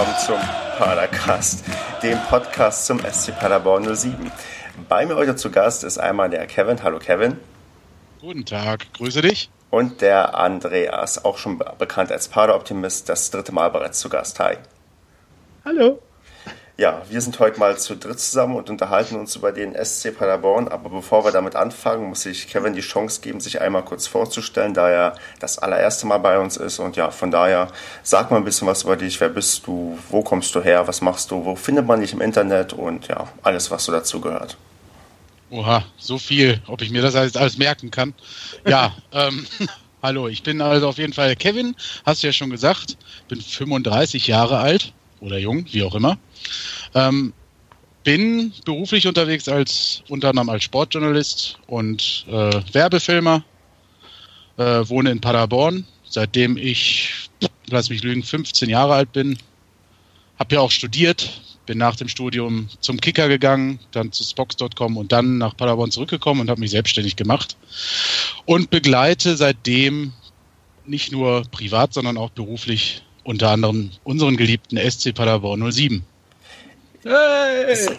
willkommen zum Padercast, dem Podcast zum SC Paderborn 07. Bei mir heute zu Gast ist einmal der Kevin. Hallo Kevin. Guten Tag, grüße dich. Und der Andreas, auch schon bekannt als Pader-Optimist, das dritte Mal bereits zu Gast. Hi. Hallo. Ja, wir sind heute mal zu dritt zusammen und unterhalten uns über den SC Paderborn. Aber bevor wir damit anfangen, muss ich Kevin die Chance geben, sich einmal kurz vorzustellen, da er das allererste Mal bei uns ist. Und ja, von daher sag mal ein bisschen was über dich. Wer bist du? Wo kommst du her? Was machst du? Wo findet man dich im Internet? Und ja, alles, was so dazu gehört. Oha, so viel, ob ich mir das alles, alles merken kann. Ja, ähm, hallo, ich bin also auf jeden Fall Kevin, hast du ja schon gesagt, bin 35 Jahre alt oder jung, wie auch immer. Ähm, bin beruflich unterwegs als unter anderem als Sportjournalist und äh, Werbefilmer. Äh, wohne in Paderborn, seitdem ich, lass mich lügen, 15 Jahre alt bin. Hab ja auch studiert, bin nach dem Studium zum Kicker gegangen, dann zu Spox.com und dann nach Paderborn zurückgekommen und habe mich selbstständig gemacht. Und begleite seitdem nicht nur privat, sondern auch beruflich unter anderem unseren geliebten SC Paderborn 07. Hey. Ist,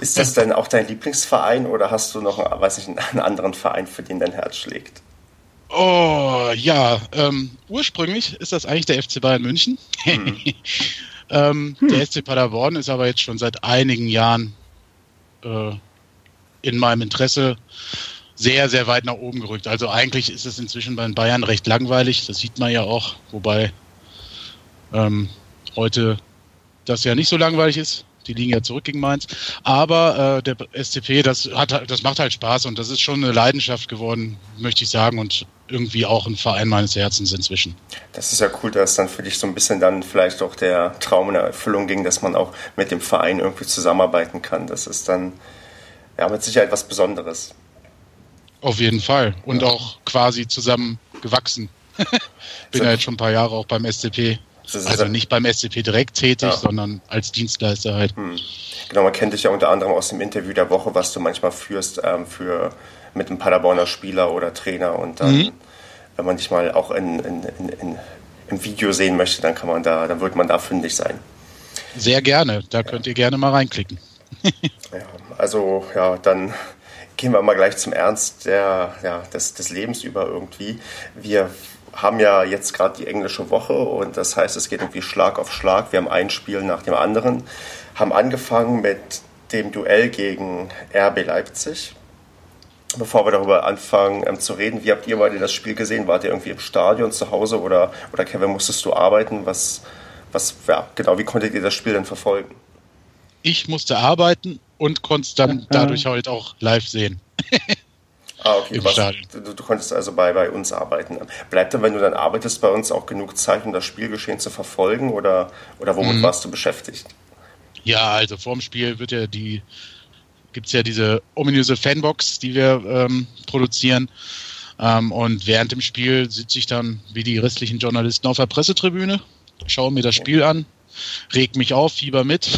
ist, das denn auch dein Lieblingsverein oder hast du noch, weiß ich, einen anderen Verein, für den dein Herz schlägt? Oh, ja. Ähm, ursprünglich ist das eigentlich der FC Bayern München. Hm. ähm, hm. Der SC Paderborn ist aber jetzt schon seit einigen Jahren äh, in meinem Interesse sehr, sehr weit nach oben gerückt. Also eigentlich ist es inzwischen bei den Bayern recht langweilig. Das sieht man ja auch, wobei ähm, heute das ja nicht so langweilig ist. Die liegen ja zurück gegen Mainz. Aber äh, der SCP, das, hat, das macht halt Spaß und das ist schon eine Leidenschaft geworden, möchte ich sagen, und irgendwie auch ein Verein meines Herzens inzwischen. Das ist ja cool, dass dann für dich so ein bisschen dann vielleicht auch der Traum in Erfüllung ging, dass man auch mit dem Verein irgendwie zusammenarbeiten kann. Das ist dann ja mit Sicherheit was Besonderes. Auf jeden Fall. Und ja. auch quasi zusammen gewachsen. Bin ja jetzt schon ein paar Jahre auch beim SCP also nicht beim SCP direkt tätig, ja. sondern als Dienstleister halt. Hm. Genau, man kennt dich ja unter anderem aus dem Interview der Woche, was du manchmal führst ähm, für, mit einem Paderborner Spieler oder Trainer. Und dann, mhm. wenn man dich mal auch in, in, in, im Video sehen möchte, dann kann man da, dann wird man da fündig sein. Sehr gerne, da könnt ihr gerne mal reinklicken. ja, also ja, dann gehen wir mal gleich zum Ernst der, ja, des, des Lebens über irgendwie. Wir haben ja jetzt gerade die englische Woche und das heißt, es geht irgendwie Schlag auf Schlag. Wir haben ein Spiel nach dem anderen, haben angefangen mit dem Duell gegen RB Leipzig. Bevor wir darüber anfangen ähm, zu reden, wie habt ihr beide das Spiel gesehen? Wart ihr irgendwie im Stadion zu Hause oder, oder Kevin, musstest du arbeiten? Was, was, ja, genau, wie konntet ihr das Spiel denn verfolgen? Ich musste arbeiten und konnte es dann dadurch halt auch live sehen. Ah, okay. Was, du, du, konntest also bei, bei uns arbeiten. Bleibt dann, wenn du dann arbeitest, bei uns auch genug Zeit, um das Spielgeschehen zu verfolgen oder, oder womit mhm. warst du beschäftigt? Ja, also vorm Spiel wird ja die, gibt es ja diese ominöse Fanbox, die wir ähm, produzieren. Ähm, und während dem Spiel sitze ich dann wie die restlichen Journalisten auf der Pressetribüne, schaue mir das Spiel an, reg mich auf, fieber mit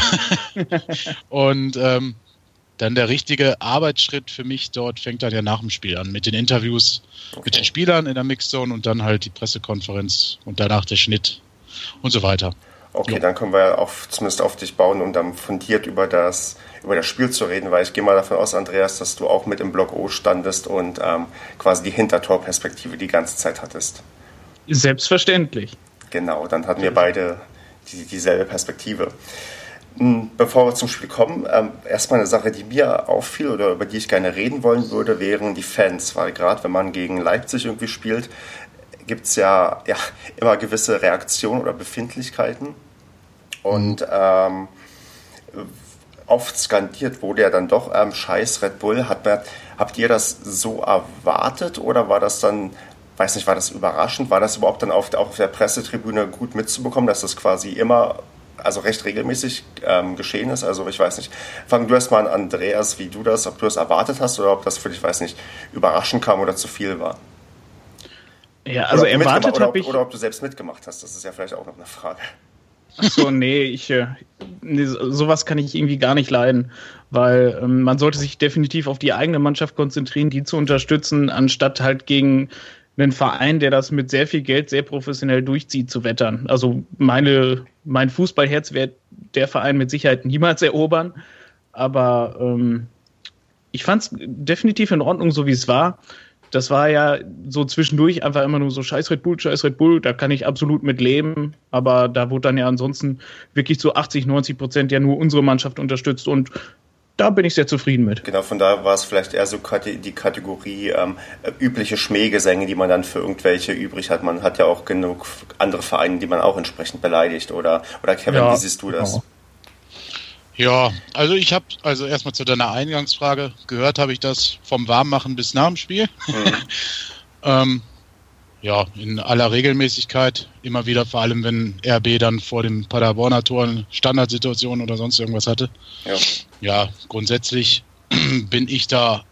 und ähm, dann der richtige Arbeitsschritt für mich dort fängt dann ja nach dem Spiel an, mit den Interviews okay. mit den Spielern in der Mixzone und dann halt die Pressekonferenz und danach der Schnitt und so weiter. Okay, jo. dann können wir auch zumindest auf dich bauen, um dann fundiert über das, über das Spiel zu reden, weil ich gehe mal davon aus, Andreas, dass du auch mit im Block O standest und ähm, quasi die Hintertorperspektive die ganze Zeit hattest. Selbstverständlich. Genau, dann hatten wir beide die, dieselbe Perspektive. Hm, bevor wir zum Spiel kommen, ähm, erstmal eine Sache, die mir auffiel oder über die ich gerne reden wollen würde, wären die Fans, weil gerade wenn man gegen Leipzig irgendwie spielt, gibt es ja, ja immer gewisse Reaktionen oder Befindlichkeiten. Und ähm, oft skandiert wurde ja dann doch ähm, Scheiß Red Bull. Hat man, habt ihr das so erwartet oder war das dann, weiß nicht, war das überraschend? War das überhaupt dann auf, auf der Pressetribüne gut mitzubekommen, dass das quasi immer also recht regelmäßig ähm, geschehen ist. Also ich weiß nicht, fang du erst mal an, Andreas, wie du das, ob du das erwartet hast oder ob das für dich, weiß nicht, überraschend kam oder zu viel war. Ja, also erwartet habe ich... Oder ob du selbst mitgemacht hast, das ist ja vielleicht auch noch eine Frage. Achso, nee, ich, äh, nee, sowas kann ich irgendwie gar nicht leiden, weil ähm, man sollte sich definitiv auf die eigene Mannschaft konzentrieren, die zu unterstützen, anstatt halt gegen einen Verein, der das mit sehr viel Geld sehr professionell durchzieht, zu wettern. Also meine, mein Fußballherz wird der Verein mit Sicherheit niemals erobern. Aber ähm, ich fand es definitiv in Ordnung, so wie es war. Das war ja so zwischendurch einfach immer nur so Scheiß Red Bull, Scheiß Red Bull, da kann ich absolut mit leben. Aber da wurde dann ja ansonsten wirklich zu 80, 90 Prozent ja nur unsere Mannschaft unterstützt und da bin ich sehr zufrieden mit. Genau, von daher war es vielleicht eher so die Kategorie ähm, übliche Schmähgesänge, die man dann für irgendwelche übrig hat. Man hat ja auch genug andere Vereine, die man auch entsprechend beleidigt. Oder, oder Kevin, ja, wie siehst du das? Genau. Ja, also ich habe, also erstmal zu deiner Eingangsfrage, gehört habe ich das vom Warmmachen bis nach dem Spiel. Mhm. ähm, ja, in aller Regelmäßigkeit, immer wieder, vor allem wenn RB dann vor dem Paderborner Tor eine Standardsituation oder sonst irgendwas hatte. Ja, ja grundsätzlich bin ich da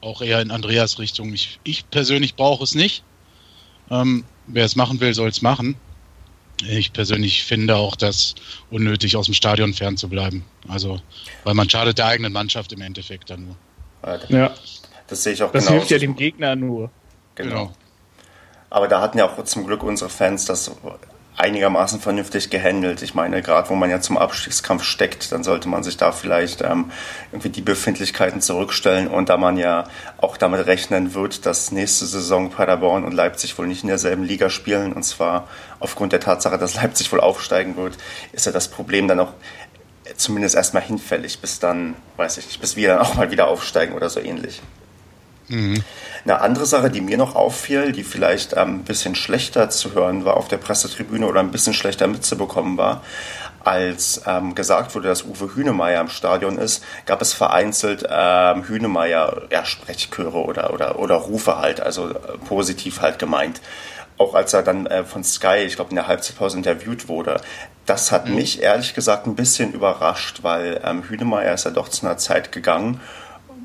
auch eher in Andreas Richtung. Ich, ich persönlich brauche es nicht. Ähm, wer es machen will, soll es machen. Ich persönlich finde auch das unnötig, aus dem Stadion fernzubleiben. Also, weil man schadet der eigenen Mannschaft im Endeffekt dann nur. Ja. Das sehe ich auch Das genau. hilft ja dem Gegner nur. Genau. genau. Aber da hatten ja auch zum Glück unsere Fans das einigermaßen vernünftig gehandelt. Ich meine, gerade wo man ja zum Abstiegskampf steckt, dann sollte man sich da vielleicht ähm, irgendwie die Befindlichkeiten zurückstellen. Und da man ja auch damit rechnen wird, dass nächste Saison Paderborn und Leipzig wohl nicht in derselben Liga spielen, und zwar aufgrund der Tatsache, dass Leipzig wohl aufsteigen wird, ist ja das Problem dann auch zumindest erstmal hinfällig, bis dann, weiß ich nicht, bis wir dann auch mal wieder aufsteigen oder so ähnlich. Mhm. Eine andere Sache, die mir noch auffiel, die vielleicht ein bisschen schlechter zu hören war auf der Pressetribüne oder ein bisschen schlechter mitzubekommen war, als ähm, gesagt wurde, dass Uwe Hünemeyer im Stadion ist, gab es vereinzelt ähm, Hünemeyer ja, Sprechchöre oder, oder, oder Rufe halt, also äh, positiv halt gemeint. Auch als er dann äh, von Sky, ich glaube, in der Halbzeitpause interviewt wurde. Das hat mhm. mich ehrlich gesagt ein bisschen überrascht, weil ähm, Hünemeyer ist ja doch zu einer Zeit gegangen,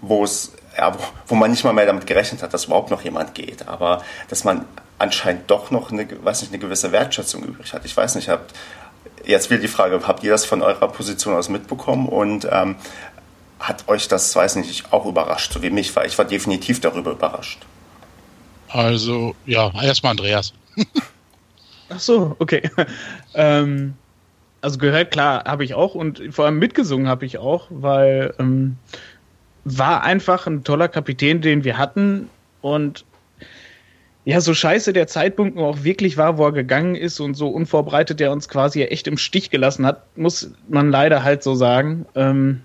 wo es ja, wo, wo, man nicht mal mehr damit gerechnet hat, dass überhaupt noch jemand geht. Aber dass man anscheinend doch noch eine, weiß nicht, eine gewisse Wertschätzung übrig hat. Ich weiß nicht, habt, jetzt wieder die Frage, habt ihr das von eurer Position aus mitbekommen und ähm, hat euch das, weiß nicht, auch überrascht, so wie mich, weil ich war definitiv darüber überrascht. Also, ja, erstmal Andreas. Ach so, okay. ähm, also gehört, klar, habe ich auch und vor allem mitgesungen habe ich auch, weil ähm, war einfach ein toller Kapitän, den wir hatten. Und ja, so scheiße der Zeitpunkt auch wirklich war, wo er gegangen ist und so unvorbereitet der uns quasi echt im Stich gelassen hat, muss man leider halt so sagen. Ähm,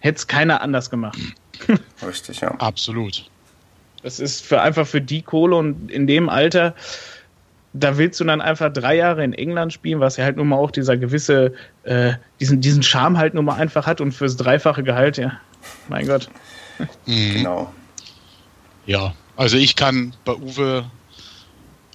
Hätte es keiner anders gemacht. Richtig, ja. Absolut. Das ist für einfach für die Kohle und in dem Alter, da willst du dann einfach drei Jahre in England spielen, was ja halt nun mal auch dieser gewisse, äh, diesen, diesen Charme halt nun mal einfach hat und fürs dreifache Gehalt, ja. Mein Gott. Mhm. Genau. Ja, also ich kann bei Uwe,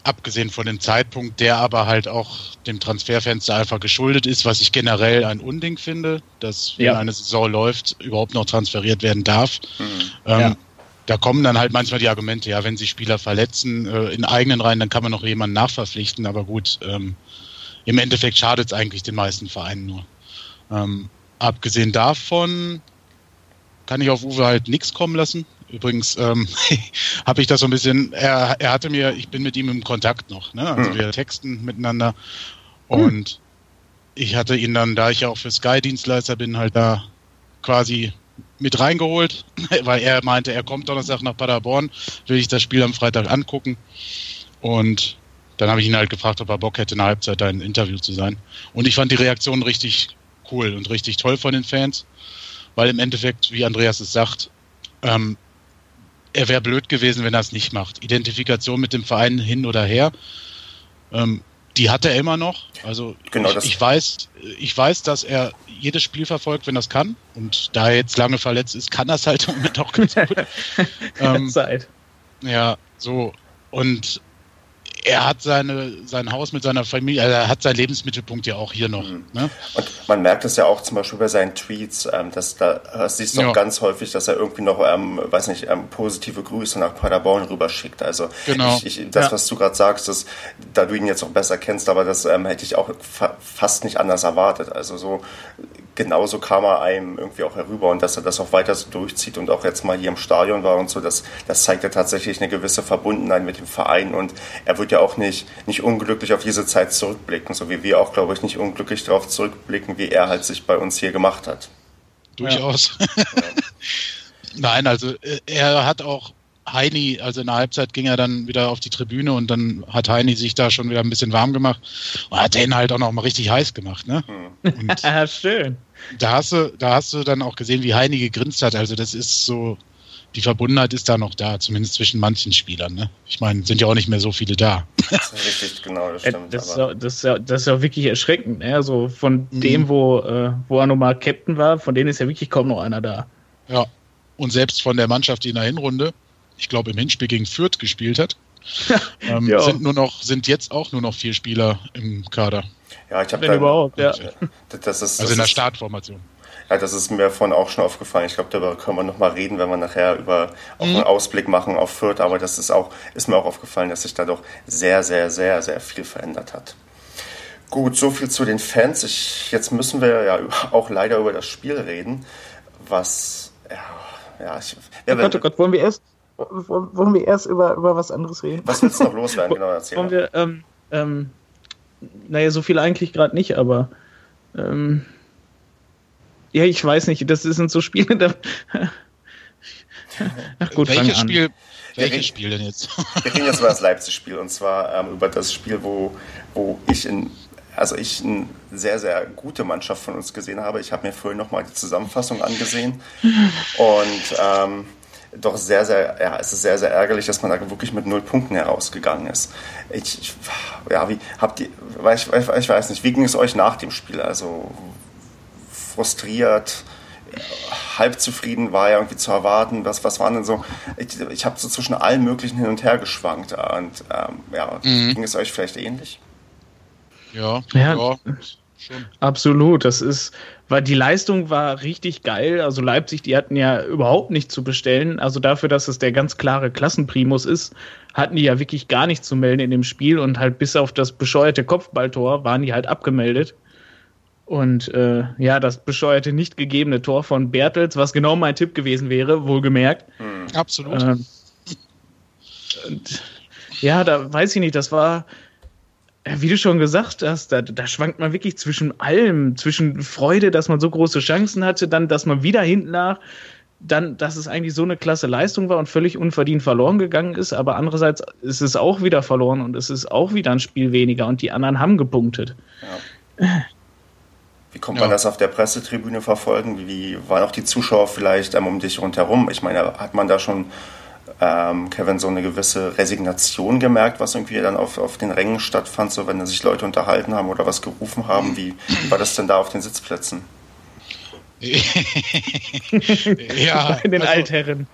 abgesehen von dem Zeitpunkt, der aber halt auch dem Transferfenster einfach geschuldet ist, was ich generell ein Unding finde, dass wenn ja. eine Saison läuft, überhaupt noch transferiert werden darf. Mhm. Ähm, ja. Da kommen dann halt manchmal die Argumente, ja, wenn sich Spieler verletzen äh, in eigenen Reihen, dann kann man noch jemanden nachverpflichten, aber gut, ähm, im Endeffekt schadet es eigentlich den meisten Vereinen nur. Ähm, abgesehen davon kann ich auf Uwe halt nichts kommen lassen. Übrigens ähm, habe ich das so ein bisschen, er, er hatte mir, ich bin mit ihm im Kontakt noch, ne? also mhm. wir texten miteinander und mhm. ich hatte ihn dann, da ich ja auch für Sky-Dienstleister bin, halt da quasi mit reingeholt, weil er meinte, er kommt Donnerstag nach Paderborn, will ich das Spiel am Freitag angucken und dann habe ich ihn halt gefragt, ob er Bock hätte, in der Halbzeit da ein Interview zu sein. Und ich fand die Reaktion richtig cool und richtig toll von den Fans weil im Endeffekt, wie Andreas es sagt, ähm, er wäre blöd gewesen, wenn er es nicht macht. Identifikation mit dem Verein hin oder her, ähm, die hat er immer noch. Also genau ich, ich, weiß, ich weiß, dass er jedes Spiel verfolgt, wenn er es kann. Und da er jetzt lange verletzt ist, kann er es halt im Moment auch ganz gut. ähm, Zeit. Ja, so. Und er hat seine, sein Haus mit seiner Familie, er hat seinen Lebensmittelpunkt ja auch hier noch. Mhm. Ne? Und man merkt es ja auch zum Beispiel bei seinen Tweets, ähm, dass da das siehst du ja. auch ganz häufig, dass er irgendwie noch, ähm, weiß nicht, ähm, positive Grüße nach Paderborn rüberschickt. Also genau. ich, ich, das, ja. was du gerade sagst, dass, da du ihn jetzt auch besser kennst, aber das ähm, hätte ich auch fa fast nicht anders erwartet. Also so genauso kam er einem irgendwie auch herüber und dass er das auch weiter so durchzieht und auch jetzt mal hier im Stadion war und so, das, das zeigt ja tatsächlich eine gewisse Verbundenheit mit dem Verein und er wird ja auch nicht, nicht unglücklich auf diese Zeit zurückblicken, so wie wir auch, glaube ich, nicht unglücklich darauf zurückblicken, wie er halt sich bei uns hier gemacht hat. Durchaus. Ja. Nein, also äh, er hat auch Heini, also in der Halbzeit ging er dann wieder auf die Tribüne und dann hat Heini sich da schon wieder ein bisschen warm gemacht und hat den halt auch noch mal richtig heiß gemacht, ne? Und Schön. Da hast du, da hast du dann auch gesehen, wie Heini gegrinst hat. Also das ist so, die Verbundenheit ist da noch da, zumindest zwischen manchen Spielern. Ne? Ich meine, sind ja auch nicht mehr so viele da. Das ist richtig, genau, das äh, stimmt. Das ist, ja, das, ist ja, das ist ja wirklich erschreckend. Ne? Also von mhm. dem, wo, äh, wo er nochmal Captain war, von denen ist ja wirklich kaum noch einer da. Ja, und selbst von der Mannschaft, die in der Hinrunde ich glaube, im Hinspiel gegen Fürth gespielt hat. ähm, sind nur noch, sind jetzt auch nur noch vier Spieler im Kader. Ja, ich habe da überhaupt, ja. Das ist, also in der Startformation. Ja, das ist mir vorhin auch schon aufgefallen. Ich glaube, darüber können wir nochmal reden, wenn wir nachher über auch mhm. einen Ausblick machen auf Fürth. Aber das ist auch, ist mir auch aufgefallen, dass sich da doch sehr, sehr, sehr, sehr viel verändert hat. Gut, so viel zu den Fans. Ich, jetzt müssen wir ja auch leider über das Spiel reden, was, ja, ja, ich, ja, oh Gott, oh Gott, wollen wir erst, wollen wir erst über, über was anderes reden? Was willst du noch loswerden? Genau, erzähl wollen wir, ähm, ähm, naja, so viel eigentlich gerade nicht, aber ähm, ja, ich weiß nicht, das sind so Spiele, da. Ach gut, welches Spiel, welches Spiel denn jetzt? wir reden jetzt über das Leipzig-Spiel und zwar ähm, über das Spiel, wo, wo ich in also ich eine sehr, sehr gute Mannschaft von uns gesehen habe. Ich habe mir vorhin nochmal die Zusammenfassung angesehen und ähm, doch sehr, sehr, ja, es ist sehr, sehr ärgerlich, dass man da wirklich mit null Punkten herausgegangen ist. Ich, ich ja, wie habt ihr, ich, ich weiß nicht, wie ging es euch nach dem Spiel? Also frustriert, halb zufrieden war ja irgendwie zu erwarten. Was, was waren denn so? Ich, ich habe so zwischen allen möglichen hin und her geschwankt. Und ähm, ja, mhm. ging es euch vielleicht ähnlich? Ja, ja, ja schon. Absolut. Das ist, weil die Leistung war richtig geil. Also Leipzig, die hatten ja überhaupt nichts zu bestellen. Also dafür, dass es der ganz klare Klassenprimus ist, hatten die ja wirklich gar nichts zu melden in dem Spiel und halt bis auf das bescheuerte Kopfballtor waren die halt abgemeldet. Und äh, ja, das bescheuerte nicht gegebene Tor von Bertels, was genau mein Tipp gewesen wäre, wohlgemerkt. Hm. Absolut. Ähm, und, ja, da weiß ich nicht, das war, wie du schon gesagt hast, da, da schwankt man wirklich zwischen allem, zwischen Freude, dass man so große Chancen hatte, dann, dass man wieder hinten nach, dann, dass es eigentlich so eine klasse Leistung war und völlig unverdient verloren gegangen ist, aber andererseits ist es auch wieder verloren und es ist auch wieder ein Spiel weniger und die anderen haben gepunktet. Ja. Wie kommt man das auf der Pressetribüne verfolgen? Wie waren auch die Zuschauer vielleicht um dich rundherum? Ich meine, hat man da schon ähm, Kevin so eine gewisse Resignation gemerkt, was irgendwie dann auf, auf den Rängen stattfand, so wenn sich Leute unterhalten haben oder was gerufen haben. Wie, wie war das denn da auf den Sitzplätzen? ja, bei den also, Altherren.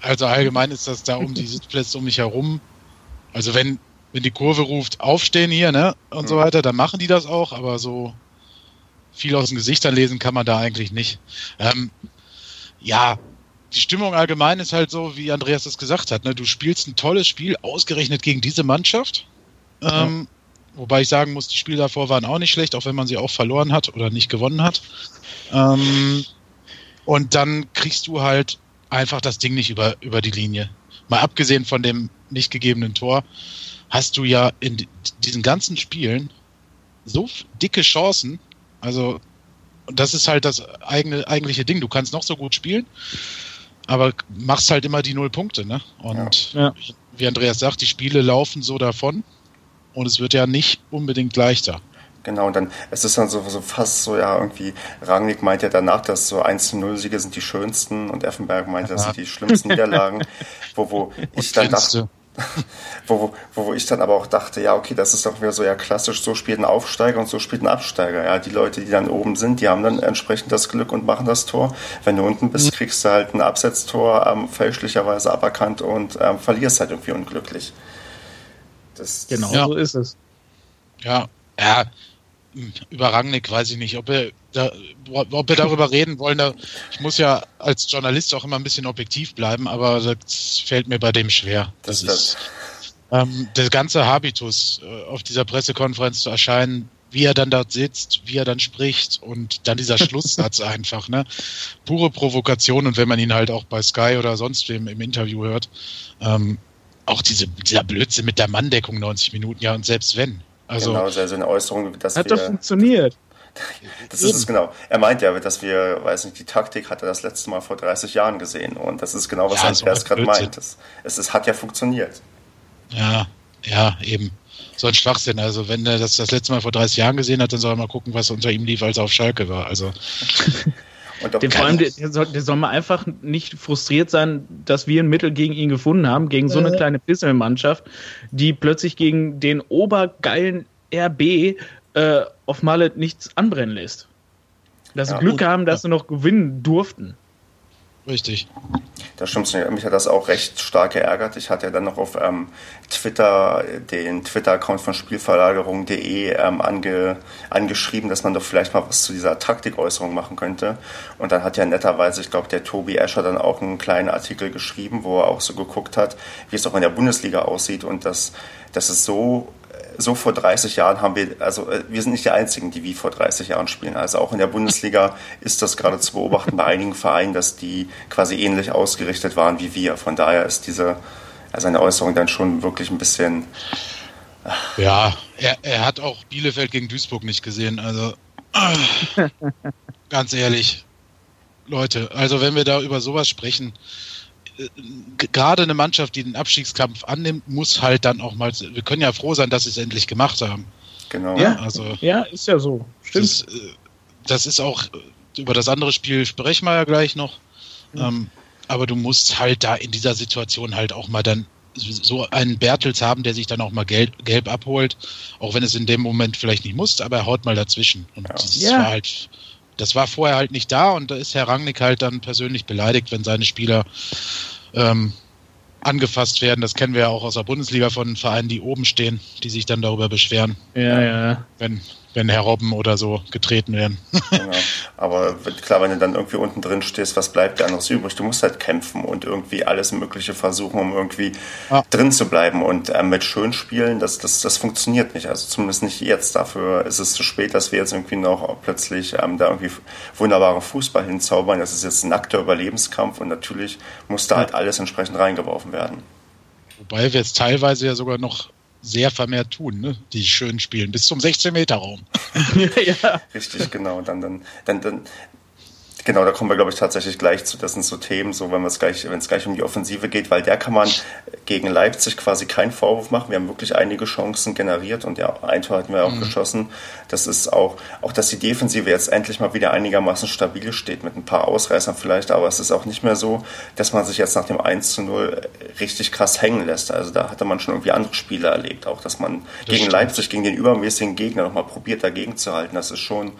Also allgemein ist das da um die Sitzplätze um mich herum. Also wenn, wenn die Kurve ruft, aufstehen hier, ne, und mhm. so weiter, dann machen die das auch, aber so viel aus den Gesichtern lesen kann man da eigentlich nicht. Ähm, ja, die Stimmung allgemein ist halt so, wie Andreas das gesagt hat. Ne? Du spielst ein tolles Spiel, ausgerechnet gegen diese Mannschaft. Ähm, wobei ich sagen muss, die Spiele davor waren auch nicht schlecht, auch wenn man sie auch verloren hat oder nicht gewonnen hat. Ähm, und dann kriegst du halt einfach das Ding nicht über, über die Linie. Mal abgesehen von dem nicht gegebenen Tor, hast du ja in diesen ganzen Spielen so dicke Chancen. Also, das ist halt das eigene, eigentliche Ding. Du kannst noch so gut spielen aber machst halt immer die null Punkte, ne? Und ja. wie Andreas sagt, die Spiele laufen so davon und es wird ja nicht unbedingt leichter. Genau, und dann, es ist dann so, so fast so, ja, irgendwie, Rangnick meint ja danach, dass so 1-0-Siege sind die schönsten und Effenberg meint, das sind die schlimmsten Niederlagen, wo, wo ich dann dachte, wo, wo, wo ich dann aber auch dachte, ja, okay, das ist doch wieder so ja klassisch, so spielt ein Aufsteiger und so spielt ein Absteiger. Ja, die Leute, die dann oben sind, die haben dann entsprechend das Glück und machen das Tor. Wenn du unten bist, mhm. kriegst du halt ein Absetztor ähm, fälschlicherweise aberkannt und ähm, verlierst halt irgendwie unglücklich. Das, genau ja. so ist es. Ja, ja, über Rangnick weiß ich nicht, ob wir, da, ob wir darüber reden wollen. Da, ich muss ja als Journalist auch immer ein bisschen objektiv bleiben, aber das fällt mir bei dem schwer. Das, das ist ähm, der ganze Habitus, äh, auf dieser Pressekonferenz zu erscheinen, wie er dann dort sitzt, wie er dann spricht und dann dieser Schlusssatz einfach, ne? Pure Provokation und wenn man ihn halt auch bei Sky oder sonst wem im Interview hört, ähm, auch diese, dieser Blödsinn mit der Manndeckung 90 Minuten, ja, und selbst wenn. Also, genau, also eine Äußerung, dass hat wir, doch funktioniert. Das ist es genau. Er meint ja, dass wir, weiß nicht, die Taktik hat er das letzte Mal vor 30 Jahren gesehen. Und das ist genau, was Ja, Andreas so gerade meint. Es, es, es hat ja funktioniert. Ja, ja, eben. So ein Schwachsinn. Also wenn er das das letzte Mal vor 30 Jahren gesehen hat, dann soll er mal gucken, was unter ihm lief, als er auf Schalke war. Also Und Dem, vor allem, der, der, soll, der soll mal einfach nicht frustriert sein, dass wir ein Mittel gegen ihn gefunden haben, gegen so eine Äh. kleine Pisselmannschaft, die plötzlich gegen den obergeilen RB äh, auf Malle nichts anbrennen lässt. Dass sie Ja, Glück und- haben, dass sie noch gewinnen durften. Richtig. Das stimmt. Mich hat das auch recht stark geärgert. Ich hatte ja dann noch auf ähm, Twitter den Twitter-Account von Spielverlagerung.de ähm, ange, angeschrieben, dass man doch vielleicht mal was zu dieser Taktikäußerung machen könnte. Und dann hat ja netterweise, ich glaube, der Tobi Escher dann auch einen kleinen Artikel geschrieben, wo er auch so geguckt hat, wie es auch in der Bundesliga aussieht und dass, dass es so so vor 30 Jahren haben wir, also äh, wir sind nicht die Einzigen, die wie vor 30 Jahren spielen. Also auch in der Bundesliga ist das gerade zu beobachten bei einigen Vereinen, dass die quasi ähnlich ausgerichtet waren wie wir. Von daher ist diese, also eine Äußerung dann schon wirklich ein bisschen, Ja, er, er hat auch Bielefeld gegen Duisburg nicht gesehen. Also äh, ganz ehrlich, Leute, also wenn wir da über sowas sprechen, äh, gerade eine Mannschaft, die den Abstiegskampf annimmt, muss halt dann auch mal. Wir können ja froh sein, dass sie es endlich gemacht haben. genau. Ja. Also Ja, ist ja so. Stimmt. das, äh, das ist auch äh, über das andere Spiel sprechen wir ja gleich noch. Ähm, aber du musst halt da in dieser Situation halt auch mal dann so einen Bertels haben, der sich dann auch mal gelb, gelb abholt, auch wenn es in dem Moment vielleicht nicht muss, aber er haut mal dazwischen. Und Ja. das Ja. war halt, das war vorher halt nicht da und da ist Herr Rangnick halt dann persönlich beleidigt, wenn seine Spieler ähm, angefasst werden. Das kennen wir ja auch aus der Bundesliga von Vereinen, die oben stehen, die sich dann darüber beschweren, Ja, ja. wenn, wenn Herr Robben oder so getreten werden. Genau. Aber klar, wenn du dann irgendwie unten drin stehst, was bleibt dir anderes übrig? Du musst halt kämpfen und irgendwie alles Mögliche versuchen, um irgendwie Ja. drin zu bleiben. Und ähm, mit schön spielen, das, das, das funktioniert nicht. Also zumindest nicht jetzt. Dafür ist es zu spät, dass wir jetzt irgendwie noch plötzlich ähm, da irgendwie wunderbaren Fußball hinzaubern. Das ist jetzt ein nackter Überlebenskampf und natürlich muss da halt alles entsprechend reingeworfen werden. Wobei wir es teilweise ja sogar noch sehr vermehrt tun, ne? die schön spielen, bis zum 16-Meter-Raum. ja. Richtig, genau. Dann, dann, dann, dann, genau, da kommen wir, glaube ich, tatsächlich gleich zu. Das sind so Themen, so wenn es gleich, wenn es gleich um die Offensive geht, weil der kann man gegen Leipzig quasi keinen Vorwurf machen. Wir haben wirklich einige Chancen generiert und ja, ein Tor hatten wir auch geschossen. Das ist auch, auch, dass die Defensive jetzt endlich mal wieder einigermaßen stabil steht, mit ein paar Ausreißern vielleicht, aber es ist auch nicht mehr so, dass man sich jetzt nach dem 1 zu 0 richtig krass hängen lässt. Also da hatte man schon irgendwie andere Spiele erlebt, auch dass man gegen stimmt. Leipzig, gegen den übermäßigen Gegner nochmal probiert, dagegen zu halten. Das ist schon,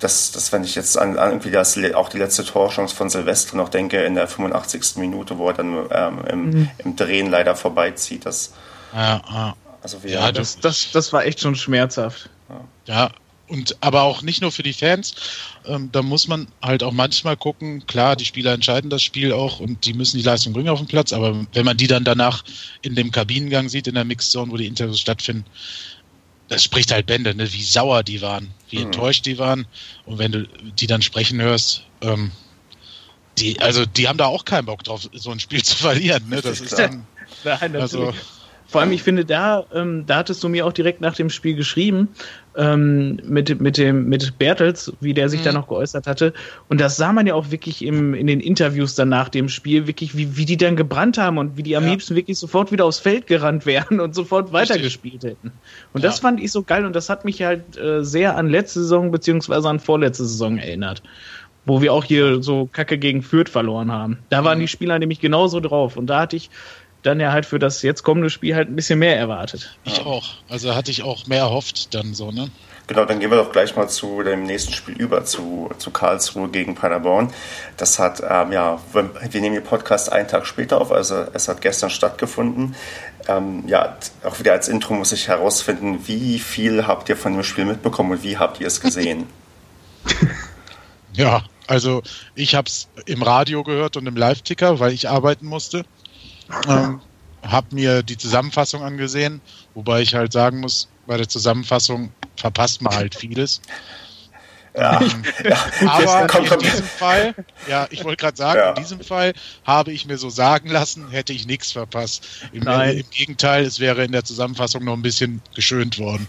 das, das wenn ich jetzt an, an irgendwie das, auch die letzte Torchance von Silvestre noch denke, in der 85. Minute, wo er dann ähm, im, im Drehen leider vorbeizieht, das, Ja, ja. also wir, Ja, Das, das, das war echt schon schmerzhaft. Ja, und aber auch nicht nur für die Fans. Ähm, da muss man halt auch manchmal gucken. Klar, die Spieler entscheiden das Spiel auch und die müssen die Leistung bringen auf dem Platz. Aber wenn man die dann danach in dem Kabinengang sieht, in der Mixzone, wo die Interviews stattfinden, das spricht halt Bände, ne? wie sauer die waren, wie Mhm. enttäuscht die waren. Und wenn du die dann sprechen hörst, ähm, die, also die haben da auch keinen Bock drauf, so ein Spiel zu verlieren. Ne? Das ist dann, Nein, natürlich. also, Vor allem, ich finde, da, ähm, da hattest du mir auch direkt nach dem Spiel geschrieben, ähm, mit, mit dem, mit Bertels, wie der sich Mhm. da noch geäußert hatte. Und das sah man ja auch wirklich im, in den Interviews dann nach dem Spiel, wirklich, wie, wie die dann gebrannt haben und wie die am Ja. liebsten wirklich sofort wieder aufs Feld gerannt wären und sofort weitergespielt hätten. Und das Ja. fand ich so geil und das hat mich halt äh, sehr an letzte Saison beziehungsweise an vorletzte Saison erinnert. Wo wir auch hier so Kacke gegen Fürth verloren haben. Da waren Mhm. die Spieler nämlich genauso drauf. Und da hatte ich dann ja halt für das jetzt kommende Spiel halt ein bisschen mehr erwartet. ich auch. Also hatte ich auch mehr erhofft dann so, ne? Genau, dann gehen wir doch gleich mal zu dem nächsten Spiel über, zu, zu Karlsruhe gegen Paderborn. Das hat, ähm, ja, wir wir nehmen den Podcast einen Tag später auf, also es hat gestern stattgefunden. Ähm, ja, auch wieder als Intro muss ich herausfinden, wie viel habt ihr von dem Spiel mitbekommen und wie habt ihr es gesehen? Ja, also ich habe es im Radio gehört und im Live-Ticker, weil ich arbeiten musste. Ähm, habe mir die Zusammenfassung angesehen, wobei ich halt sagen muss, bei der Zusammenfassung verpasst man halt vieles. Ja, Ähm, ja. Aber in diesem Fall, ja, ich wollte gerade sagen, Ja. in diesem Fall habe ich mir so sagen lassen, hätte ich nichts verpasst. Im, Nein. Im Gegenteil, es wäre in der Zusammenfassung noch ein bisschen geschönt worden.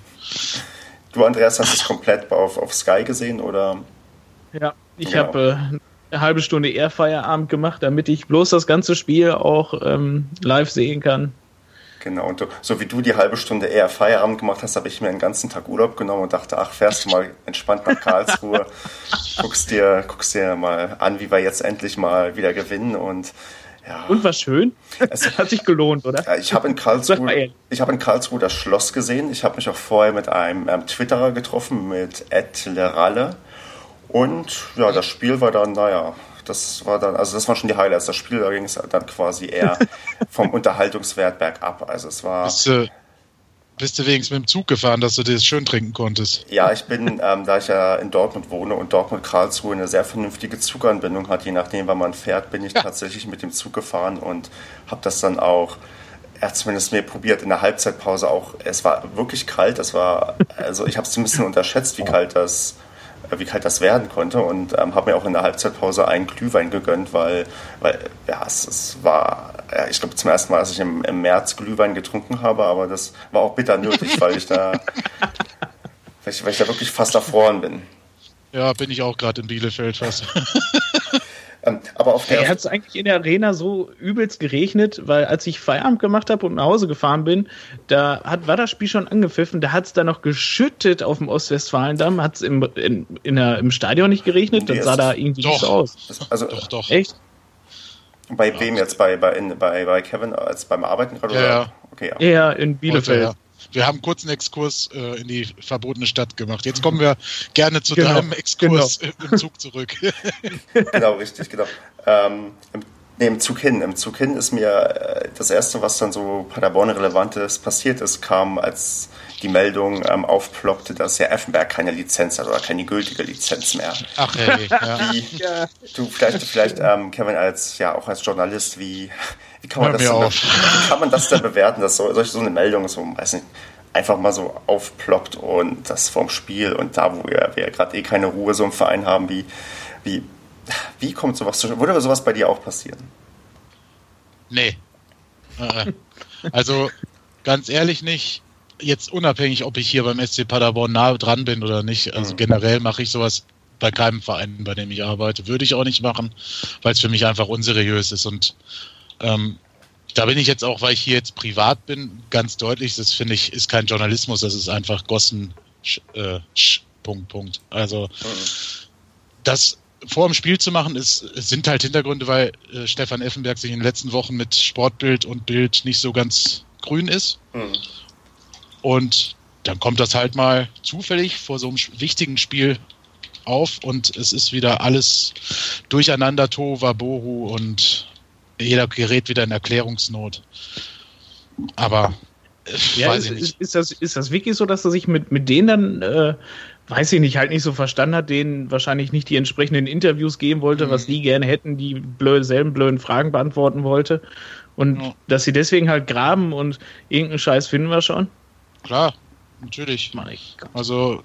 Du, Andreas, hast es komplett auf, auf Sky gesehen oder? Ja, ich Genau. habe äh, eine halbe Stunde eher Feierabend gemacht, damit ich bloß das ganze Spiel auch ähm, live sehen kann. Genau, und du, so wie du die halbe Stunde eher Feierabend gemacht hast, habe ich mir einen ganzen Tag Urlaub genommen und dachte, ach, fährst du mal entspannt nach Karlsruhe, guckst dir, guckst dir mal an, wie wir jetzt endlich mal wieder gewinnen und ja. Und war schön. Es- Hat sich gelohnt, oder? Ich habe in Karlsruhe, ehrlich. ich habe in Karlsruhe das Schloss gesehen. Ich habe mich auch vorher mit einem ähm, Twitterer getroffen, mit Ed Leralle. Und ja, das Spiel war dann, naja, das war dann, also das waren schon die Highlights. Das Spiel, da ging es dann quasi eher vom Unterhaltungswert bergab. Also es war, Bist du, bist du wenigstens mit dem Zug gefahren, dass du das schön trinken konntest? ja, ich bin, ähm, da ich ja in Dortmund wohne und Dortmund-Karlsruhe eine sehr vernünftige Zuganbindung hat, je nachdem, wann man fährt, bin ich Ja. tatsächlich mit dem Zug gefahren und habe das dann auch er zumindest mir probiert in der Halbzeitpause auch. Es war wirklich kalt. Es war, also ich habe es ein bisschen unterschätzt, wie kalt das, wie kalt das werden konnte und ähm, habe mir auch in der Halbzeitpause einen Glühwein gegönnt, weil, weil ja, es, es war, ja, ich glaube zum ersten Mal, dass ich im, im März Glühwein getrunken habe, aber das war auch bitter nötig, weil ich da, weil ich, weil ich da wirklich fast erfroren bin. Ja, bin ich auch gerade in Bielefeld fast. Aber auf der, Er hat es eigentlich in der Arena so übelst geregnet, weil als ich Feierabend gemacht habe und nach Hause gefahren bin, da hat, war das Spiel schon angepfiffen, da hat es dann noch geschüttet auf dem Ostwestfalendamm, hat es im, in, in der, im Stadion nicht geregnet, Nee, das sah da irgendwie Doch. nicht so aus. also doch, doch. Echt? bei wem jetzt? Bei, bei, in, bei, bei Kevin als beim Arbeiten gerade? Ja, oder? ja. Okay, ja. Eher in Heute, Bielefeld. ja. Wir haben kurz einen Exkurs äh, in die verbotene Stadt gemacht. Jetzt kommen wir gerne zu Genau, deinem Exkurs im Zug zurück. genau, richtig, genau. Ähm, im, nee, im Zug hin. Im Zug hin ist mir äh, das erste, was dann so Paderborn-Relevantes passiert ist, kam, als die Meldung ähm, aufploppte, dass ja Effenberg keine Lizenz hat oder keine gültige Lizenz mehr. Ach hey, ja. Wie, du vielleicht, vielleicht ähm, Kevin, als ja auch als Journalist, wie, wie kann man Hör das denn, auf. wie kann man das denn bewerten, dass so, so eine Meldung so, weiß nicht, einfach mal so aufploppt und das vorm Spiel und da, wo wir, wir gerade eh keine Ruhe so im Verein haben, wie, wie, wie kommt sowas zu Würde sowas bei dir auch passieren? Nee. Äh, Also ganz ehrlich nicht. Jetzt unabhängig, ob ich hier beim SC Paderborn nah dran bin oder nicht. Also Mhm. generell mache ich sowas bei keinem Verein, bei dem ich arbeite. Würde ich auch nicht machen, weil es für mich einfach unseriös ist. Und ähm, da bin ich jetzt auch, weil ich hier jetzt privat bin, ganz deutlich, das finde ich, ist kein Journalismus, das ist einfach Gossen, sch, äh, sch, Punkt, Punkt. Also das vor dem Spiel zu machen, ist, sind halt Hintergründe, weil äh, Stefan Effenberg sich in den letzten Wochen mit Sportbild und Bild nicht so ganz grün ist. Mhm. Und dann kommt das halt mal zufällig vor so einem wichtigen Spiel auf und es ist wieder alles durcheinander, Tova, Bohu und jeder gerät wieder in Erklärungsnot. Aber äh, Ja, weiß ist, ist, ist, das, ist das wirklich so, dass er sich mit, mit denen dann, äh, weiß ich nicht, halt nicht so verstanden hat, denen wahrscheinlich nicht die entsprechenden Interviews geben wollte, was Mhm. die gerne hätten, die blöd, selben blöden Fragen beantworten wollte. Und Ja. dass sie deswegen halt graben und irgendeinen Scheiß finden wir schon. Klar, natürlich. Also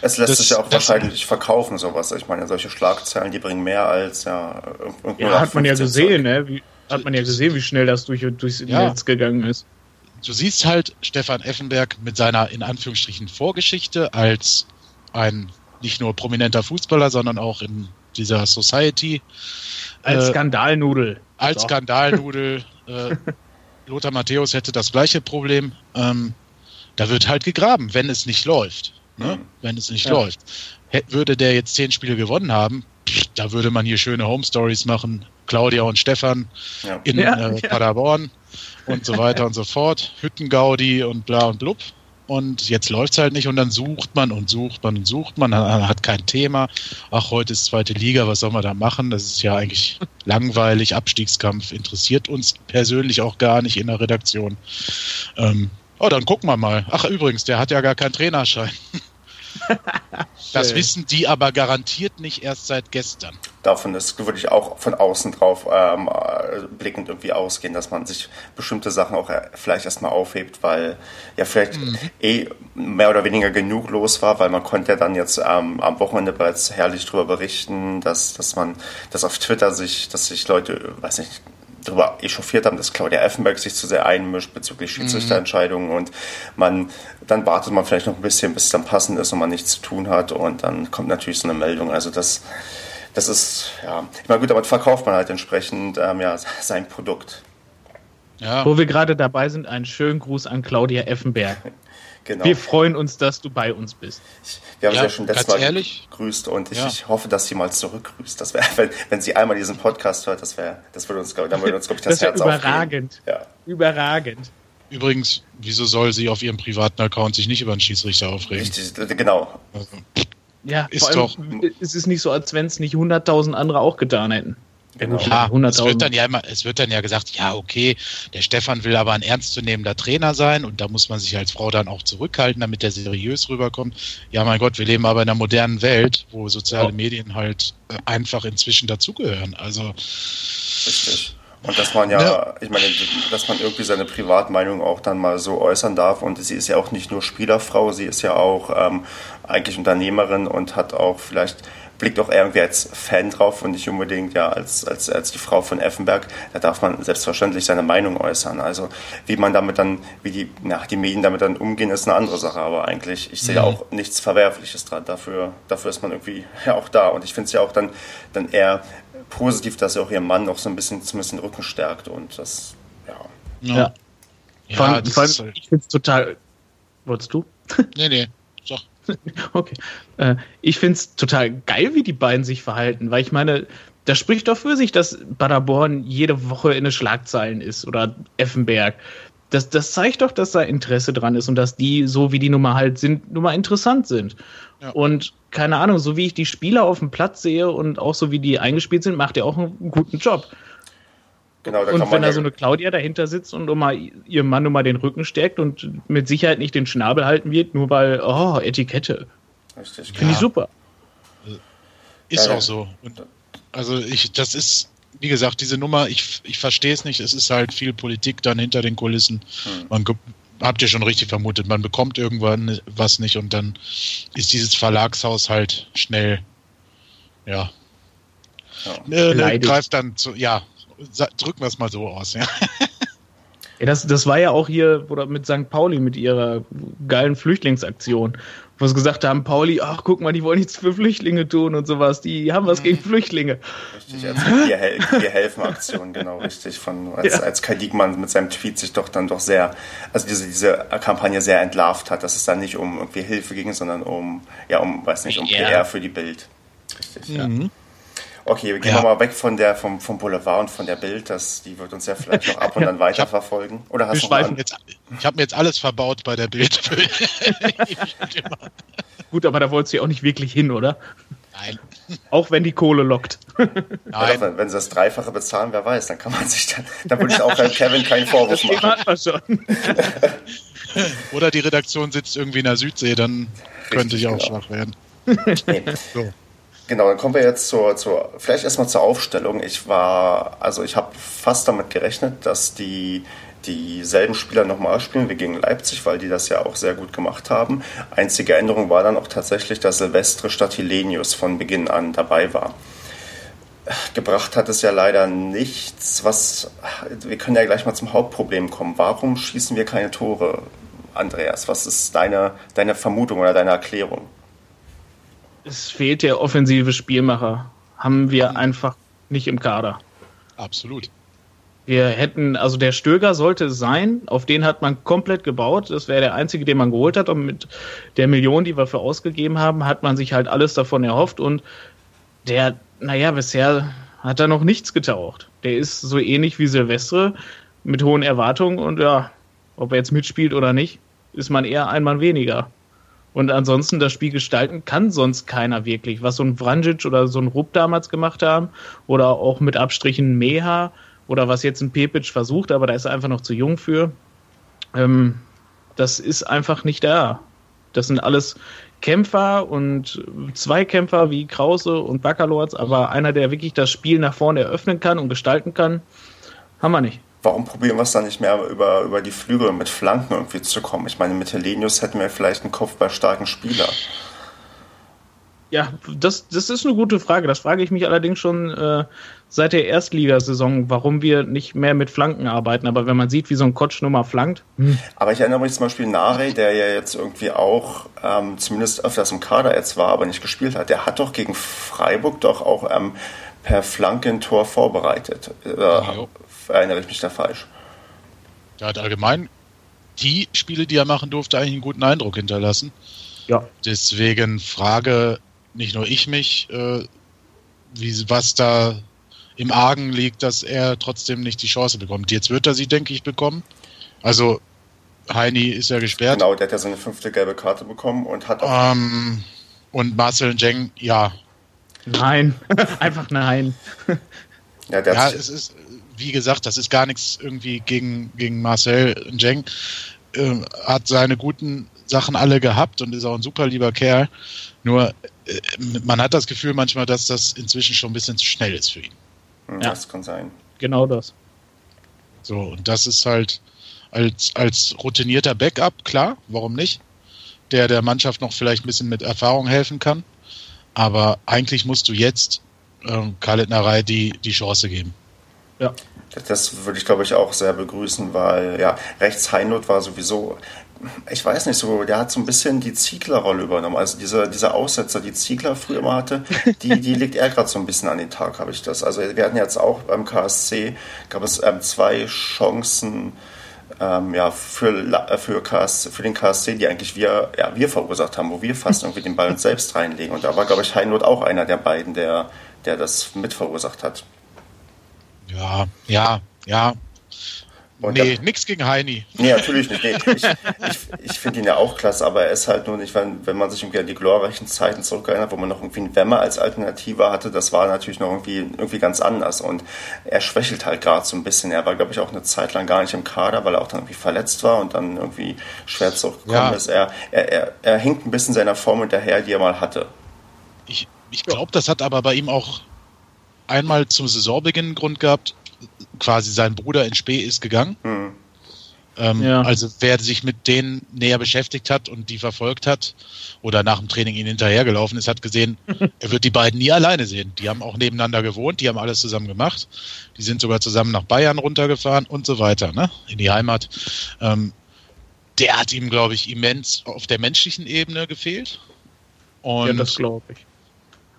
Es lässt Das- sich ja auch wahrscheinlich verkaufen, sowas. Ich meine, solche Schlagzeilen, die bringen mehr als ja. irgendwo Ja, hat man ja 15 gesehen, ne? Wie, hat man ja gesehen, wie schnell das durch, durchs Ja. Netz gegangen ist. du siehst halt Stefan Effenberg mit seiner in Anführungsstrichen Vorgeschichte als ein nicht nur prominenter Fußballer, sondern auch in dieser Society Als Äh, Skandalnudel. als So. Skandalnudel. äh, Lothar Matthäus hätte das gleiche Problem. Ähm, da wird halt gegraben, wenn es nicht läuft. Ne? Mhm. Wenn es nicht Ja. läuft. Hä- Würde der jetzt zehn Spiele gewonnen haben, pff, da würde man hier schöne Home Stories machen. Claudia und Stefan Ja. in Ja, äh, ja. Paderborn und so weiter und so fort. Hüttengaudi und bla und blub. Und jetzt läuft's halt nicht und dann sucht man und sucht man und sucht man, man hat kein Thema. Ach, heute ist zweite Liga, was soll man da machen? Das ist ja eigentlich langweilig, Abstiegskampf interessiert uns persönlich auch gar nicht in der Redaktion. Ähm, oh, dann gucken wir mal. Ach, übrigens, der hat ja gar keinen Trainerschein. das wissen die aber garantiert nicht erst seit gestern. Davon ist, würde ich auch von außen drauf ähm, äh, blickend irgendwie ausgehen, dass man sich bestimmte Sachen auch äh, vielleicht erstmal aufhebt, weil ja vielleicht mhm. eh mehr oder weniger genug los war, weil man konnte ja dann jetzt ähm, am Wochenende bereits herrlich darüber berichten, dass, dass man, dass auf Twitter sich, dass sich Leute, weiß nicht, darüber echauffiert haben, dass Claudia Effenberg sich zu sehr einmischt bezüglich mhm. Schiedsrichterentscheidungen und man, dann wartet man vielleicht noch ein bisschen, bis es dann passend ist und man nichts zu tun hat und dann kommt natürlich so eine Meldung. Also das, das ist, ja, ich meine, gut, damit verkauft man halt entsprechend ähm, ja, sein Produkt. Ja. Wo wir gerade dabei sind, einen schönen Gruß an Claudia Effenberg. Genau. Wir freuen uns, dass du bei uns bist. Ich, wir haben ja, sie ja schon letztes Mal ehrlich? gegrüßt und ich, ja. ich, hoffe, dass sie mal zurückgrüßt. Das wäre, wenn, wenn sie einmal diesen Podcast hört, das wäre, das würde uns, dann würde uns, glaube ich, das, das Herz überragend. Ja. Überragend. Übrigens, wieso soll sie auf ihrem privaten Account sich nicht über einen Schiedsrichter aufregen? Richtig, genau. Also, ja, ist allem, doch. Es ist nicht so, als wenn es nicht 100.000 andere auch getan hätten. Genau. Ja, es wird dann ja immer, es wird dann ja gesagt, ja, okay, der Stefan will aber ein ernstzunehmender Trainer sein und da muss man sich als Frau dann auch zurückhalten, damit der seriös rüberkommt. Ja, mein Gott, wir leben aber in einer modernen Welt, wo soziale ja. Medien halt äh, einfach inzwischen dazugehören. Also. Richtig. Und dass man ja, ja, ich meine, dass man irgendwie seine Privatmeinung auch dann mal so äußern darf. Und sie ist ja auch nicht nur Spielerfrau, sie ist ja auch ähm, eigentlich Unternehmerin und hat auch vielleicht blickt auch irgendwie als Fan drauf und nicht unbedingt ja als, als, als die Frau von Effenberg. Da darf man selbstverständlich seine Meinung äußern. Also wie man damit dann, wie die, ja, die Medien damit dann umgehen, ist eine andere Sache. Aber eigentlich, ich sehe mhm. auch nichts Verwerfliches dran. Dafür, dafür ist man irgendwie ja auch da. Und ich finde es ja auch dann, dann eher positiv, dass er auch ihren Mann noch so ein bisschen zumindest den Rücken stärkt. Und das, ja. Ja. ja. ja vor allem, vor allem ich finde es total. Wolltest du? Nee, nee. Okay. Äh, ich finde es total geil, wie die beiden sich verhalten, weil ich meine, das spricht doch für sich, dass Paderborn jede Woche in den Schlagzeilen ist oder Effenberg. Das, das zeigt doch, dass da Interesse dran ist und dass die, so wie die Nummer halt sind, nun mal interessant sind. Ja. Und keine Ahnung, so wie ich die Spieler auf dem Platz sehe und auch so wie die eingespielt sind, macht er auch einen guten Job. Genau, und wenn da so eine Claudia dahinter sitzt und mal ihrem Mann nur mal den Rücken stärkt und mit Sicherheit nicht den Schnabel halten wird, nur weil, oh, Etikette. Finde ja. ich super. Ist ja, auch so. Und also ich, das ist, wie gesagt, diese Nummer, ich, ich verstehe es nicht. Es ist halt viel Politik dann hinter den Kulissen. Hm. Man habt ihr schon richtig vermutet, man bekommt irgendwann was nicht und dann ist dieses Verlagshaus halt schnell, ja, ja. Äh, greift dann zu, ja, drücken wir es mal so aus, ja. Ja, das, das war ja auch hier oder mit St. Pauli mit ihrer geilen Flüchtlingsaktion, wo sie gesagt haben, Pauli, ach guck mal, die wollen nichts für Flüchtlinge tun und sowas, die haben was gegen mhm. Flüchtlinge. Richtig, als Wir, Hel wir helfen Aktion, genau, richtig. Von, als, ja. als Kai Diekmann mit seinem Tweet sich doch dann doch sehr, also diese, diese Kampagne sehr entlarvt hat, dass es dann nicht um irgendwie Hilfe ging, sondern um, ja, um, weiß nicht, um ja. PR für die Bild. Richtig, mhm. ja. Okay, wir gehen ja. mal weg von der, vom, vom Boulevard und von der Bild. Das, die wird uns ja vielleicht noch ab und an weiterverfolgen. Oder hast wir du jetzt, Ich habe mir jetzt alles verbaut bei der Bild. Gut, aber da wolltest du ja auch nicht wirklich hin, oder? Nein. Auch wenn die Kohle lockt. Nein. Wenn, wenn, sie das Dreifache bezahlen, wer weiß, dann kann man sich dann, dann würde ich auch Kevin keinen Vorwurf das machen. Hat man schon. Oder die Redaktion sitzt irgendwie in der Südsee, dann Richtig, könnte ich auch genau. schwach werden. Nee. So. Genau, dann kommen wir jetzt zur, zur vielleicht erstmal zur Aufstellung. Ich war, also ich habe fast damit gerechnet, dass die dieselben Spieler nochmal spielen wie gegen Leipzig, weil die das ja auch sehr gut gemacht haben. Einzige Änderung war dann auch tatsächlich, dass Silvestre statt Hilenius von Beginn an dabei war. Gebracht hat es ja leider nichts, was wir können ja gleich mal zum Hauptproblem kommen. Warum schießen wir keine Tore, Andreas? Was ist deine, deine Vermutung oder deine Erklärung? Es fehlt der offensive Spielmacher. Haben wir einfach nicht im Kader. Absolut. Wir hätten, also der Stöger sollte es sein, auf den hat man komplett gebaut. Das wäre der einzige, den man geholt hat. Und mit der Million, die wir für ausgegeben haben, hat man sich halt alles davon erhofft. Und der, naja, bisher hat er noch nichts getaucht. Der ist so ähnlich wie Silvestre mit hohen Erwartungen und ja, ob er jetzt mitspielt oder nicht, ist man eher ein Mann weniger. Und ansonsten das Spiel gestalten kann sonst keiner wirklich. Was so ein Vranjic oder so ein Rupp damals gemacht haben oder auch mit Abstrichen Meha oder was jetzt ein Pepic versucht, aber da ist er einfach noch zu jung für. Ähm, das ist einfach nicht da. Das sind alles Kämpfer und Zweikämpfer wie Krause und Baccalords, aber einer, der wirklich das Spiel nach vorne eröffnen kann und gestalten kann, haben wir nicht. Warum probieren wir es dann nicht mehr über, über die Flügel mit Flanken irgendwie zu kommen? Ich meine, mit Helenius hätten wir vielleicht einen kopfballstarken Spieler. Ja, das, das ist eine gute Frage. Das frage ich mich allerdings schon äh, seit der Erstligasaison, warum wir nicht mehr mit Flanken arbeiten. Aber wenn man sieht, wie so ein Kotsch Nummer flankt. Hm. Aber ich erinnere mich zum Beispiel Nare, der ja jetzt irgendwie auch ähm, zumindest öfters im Kader jetzt war, aber nicht gespielt hat. Der hat doch gegen Freiburg doch auch ähm, per Flankentor vorbereitet. Äh, erinnere ich mich da falsch? Der hat allgemein die Spiele, die er machen durfte, eigentlich einen guten Eindruck hinterlassen. Ja. Deswegen frage nicht nur ich mich, äh, wie, was da im Argen liegt, dass er trotzdem nicht die Chance bekommt. Jetzt wird er sie, denke ich, bekommen. Also Heini ist ja gesperrt. Genau, der hat ja seine fünfte gelbe Karte bekommen und hat auch. Ähm, und Marcel Jeng, ja. Nein, einfach nein. ja, ja es ist, wie gesagt, das ist gar nichts irgendwie gegen, gegen Marcel Jeng. Äh, hat seine guten Sachen alle gehabt und ist auch ein super lieber Kerl. Nur äh, man hat das Gefühl manchmal, dass das inzwischen schon ein bisschen zu schnell ist für ihn. Ja. Das kann sein. Genau das. So, und das ist halt als, als routinierter Backup, klar, warum nicht? Der der Mannschaft noch vielleicht ein bisschen mit Erfahrung helfen kann. Aber eigentlich musst du jetzt ähm, Khaled Narei die, die Chance geben. Ja. Das würde ich, glaube ich, auch sehr begrüßen, weil ja, rechts Heinot war sowieso ich weiß nicht so, der hat so ein bisschen die Ziegler-Rolle übernommen. Also diese, diese Aussetzer, die Ziegler früher immer hatte, die, die legt er gerade so ein bisschen an den Tag, habe ich das. Also wir hatten jetzt auch beim KSC, gab es ähm, zwei Chancen ähm, ja, für, für, KS, für den KSC, die eigentlich wir, ja, wir verursacht haben, wo wir fast irgendwie den Ball selbst reinlegen. Und da war, glaube ich, Heinrich auch einer der beiden, der, der das mit verursacht hat. Ja, ja, ja, und nee, nix gegen Heini. Nee, natürlich nicht. Nee, ich, ich, ich finde ihn ja auch klasse, aber er ist halt nur nicht, wenn, wenn man sich irgendwie an die glorreichen Zeiten zurückerinnert, wo man noch irgendwie einen Wemmer als Alternative hatte, das war natürlich noch irgendwie, irgendwie ganz anders. Und er schwächelt halt gerade so ein bisschen. Er war, glaube ich, auch eine Zeit lang gar nicht im Kader, weil er auch dann irgendwie verletzt war und dann irgendwie schwer zurückgekommen ja. ist. Er, er, er, er hinkt ein bisschen seiner Form hinterher, die er mal hatte. Ich, ich glaube, das hat aber bei ihm auch einmal zum Saisonbeginn einen Grund gehabt quasi sein Bruder in Spee ist gegangen. Mhm. Ähm, ja. Also wer sich mit denen näher beschäftigt hat und die verfolgt hat oder nach dem Training ihnen hinterhergelaufen ist, hat gesehen, er wird die beiden nie alleine sehen. Die haben auch nebeneinander gewohnt, die haben alles zusammen gemacht. Die sind sogar zusammen nach Bayern runtergefahren und so weiter, ne? in die Heimat. Ähm, der hat ihm, glaube ich, immens auf der menschlichen Ebene gefehlt. Und ja, das glaube ich.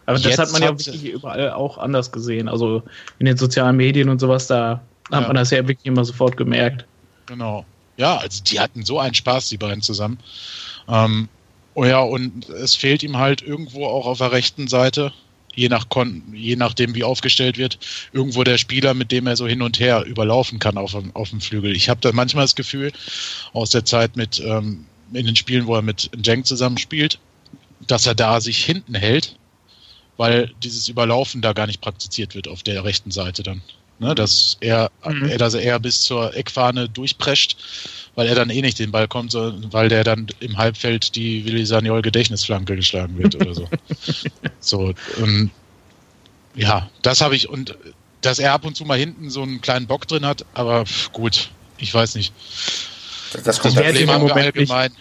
Aber das hat man ja wirklich überall auch anders gesehen. Also in den sozialen Medien und sowas, da ja. hat man das ja wirklich immer sofort gemerkt. Genau. Ja, also die hatten so einen Spaß, die beiden zusammen. Ähm, oh ja, und es fehlt ihm halt irgendwo auch auf der rechten Seite, je, nach Kon je nachdem, wie aufgestellt wird, irgendwo der Spieler, mit dem er so hin und her überlaufen kann auf, auf dem Flügel. Ich habe da manchmal das Gefühl, aus der Zeit mit ähm, in den Spielen, wo er mit Jenk zusammenspielt, dass er da sich hinten hält weil dieses Überlaufen da gar nicht praktiziert wird auf der rechten Seite dann. Ne, dass er, mhm. dass er eher bis zur Eckfahne durchprescht, weil er dann eh nicht den Ball kommt, sondern weil der dann im Halbfeld die Willi Saniol Gedächtnisflanke geschlagen wird oder so. so, und ja, das habe ich und dass er ab und zu mal hinten so einen kleinen Bock drin hat, aber gut, ich weiß nicht. Das, das kommt das Problem haben wir allgemein.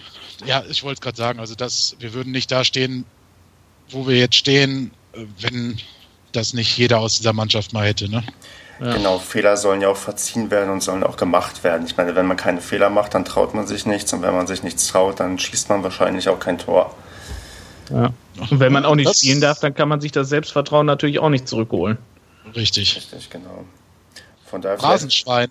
Ja, ich wollte es gerade sagen, also dass wir würden nicht da stehen, wo wir jetzt stehen, wenn das nicht jeder aus dieser Mannschaft mal hätte. Ne? Ja. Genau, Fehler sollen ja auch verziehen werden und sollen auch gemacht werden. Ich meine, wenn man keine Fehler macht, dann traut man sich nichts und wenn man sich nichts traut, dann schießt man wahrscheinlich auch kein Tor. Ja. Und wenn man auch nicht das spielen darf, dann kann man sich das Selbstvertrauen natürlich auch nicht zurückholen. Richtig. Richtig, genau. Von daher Rasenschwein.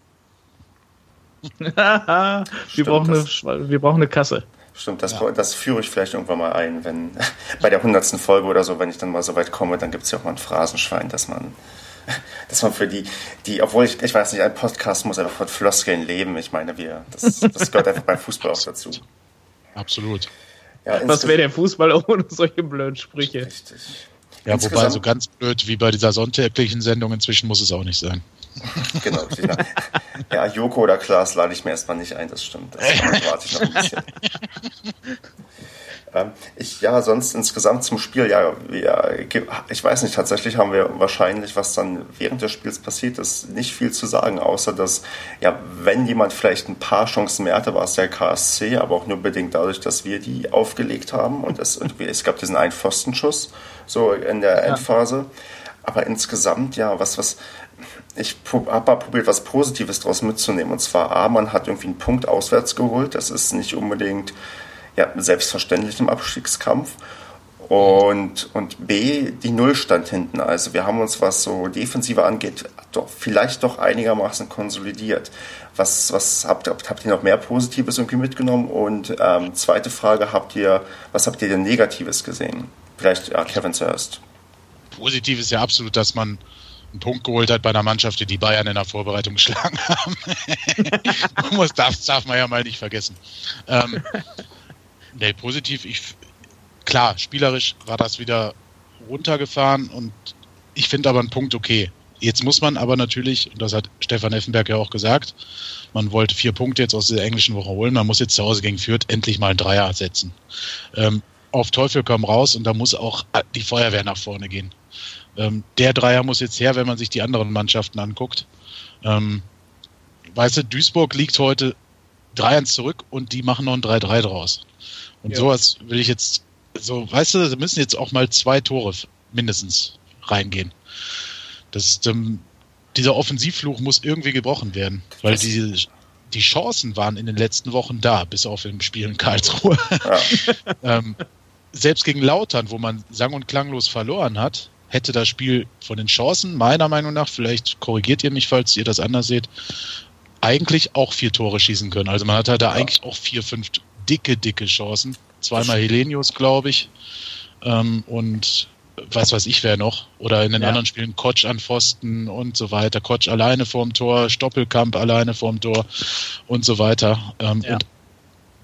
wir, brauchen eine, wir brauchen eine Kasse. Stimmt, das, ja. das führe ich vielleicht irgendwann mal ein, wenn bei der hundertsten Folge oder so, wenn ich dann mal so weit komme, dann gibt es ja auch mal ein Phrasenschwein, dass man, dass man für die, die, obwohl ich, ich weiß nicht, ein Podcast muss einfach von Floskeln leben. Ich meine, wir, das, das gehört einfach beim Fußball auch dazu. Absolut. Ja, Was wäre der Fußball ohne solche blöden Sprüche? Richtig. Ja, Insgesamt, wobei so ganz blöd wie bei dieser sonntäglichen Sendung inzwischen muss es auch nicht sein. genau. Ja, Joko oder Klaas lade ich mir erstmal nicht ein, das stimmt. Das warte ich noch ein bisschen. Ähm, ich, ja, sonst insgesamt zum Spiel, ja, ja, ich weiß nicht, tatsächlich haben wir wahrscheinlich, was dann während des Spiels passiert ist, nicht viel zu sagen, außer dass, ja, wenn jemand vielleicht ein paar Chancen mehr hatte, war es der KSC, aber auch nur bedingt dadurch, dass wir die aufgelegt haben und es, es gab diesen einen Pfostenschuss, so in der Endphase. Aber insgesamt, ja, was, was, ich habe mal probiert, was Positives daraus mitzunehmen. Und zwar, A, man hat irgendwie einen Punkt auswärts geholt. Das ist nicht unbedingt ja, selbstverständlich im Abstiegskampf. Und, und B, die Nullstand hinten. Also wir haben uns, was so Defensive angeht, doch vielleicht doch einigermaßen konsolidiert. Was, was habt, habt, habt ihr noch mehr Positives irgendwie mitgenommen? Und ähm, zweite Frage, habt ihr, was habt ihr denn Negatives gesehen? Vielleicht ja, Kevin zuerst. Positiv ist ja absolut, dass man einen Punkt geholt hat bei einer Mannschaft, die die Bayern in der Vorbereitung geschlagen haben. das darf, darf man ja mal nicht vergessen. Ähm, nee, positiv, ich, klar, spielerisch war das wieder runtergefahren und ich finde aber einen Punkt okay. Jetzt muss man aber natürlich, und das hat Stefan Effenberg ja auch gesagt, man wollte vier Punkte jetzt aus der englischen Woche holen, man muss jetzt zu Hause gegen Fürth endlich mal einen Dreier setzen. Ähm, auf Teufel komm raus und da muss auch die Feuerwehr nach vorne gehen. Ähm, der Dreier muss jetzt her, wenn man sich die anderen Mannschaften anguckt. Ähm, weißt du, Duisburg liegt heute 3-1 zurück und die machen noch ein 3-3 draus. Und ja. sowas will ich jetzt, so, weißt du, da müssen jetzt auch mal zwei Tore mindestens reingehen. Das, ähm, dieser Offensivfluch muss irgendwie gebrochen werden, weil die, die Chancen waren in den letzten Wochen da, bis auf im Spiel in Karlsruhe. Ja. ähm, selbst gegen Lautern, wo man sang- und klanglos verloren hat, hätte das Spiel von den Chancen, meiner Meinung nach, vielleicht korrigiert ihr mich, falls ihr das anders seht, eigentlich auch vier Tore schießen können. Also man hatte da ja. eigentlich auch vier, fünf dicke, dicke Chancen. Zweimal Helenius, glaube ich. Ähm, und was weiß ich wer noch. Oder in den ja. anderen Spielen Kotsch an Pfosten und so weiter. Kotsch alleine vorm Tor, Stoppelkamp alleine vorm Tor und so weiter. Ähm, ja. Und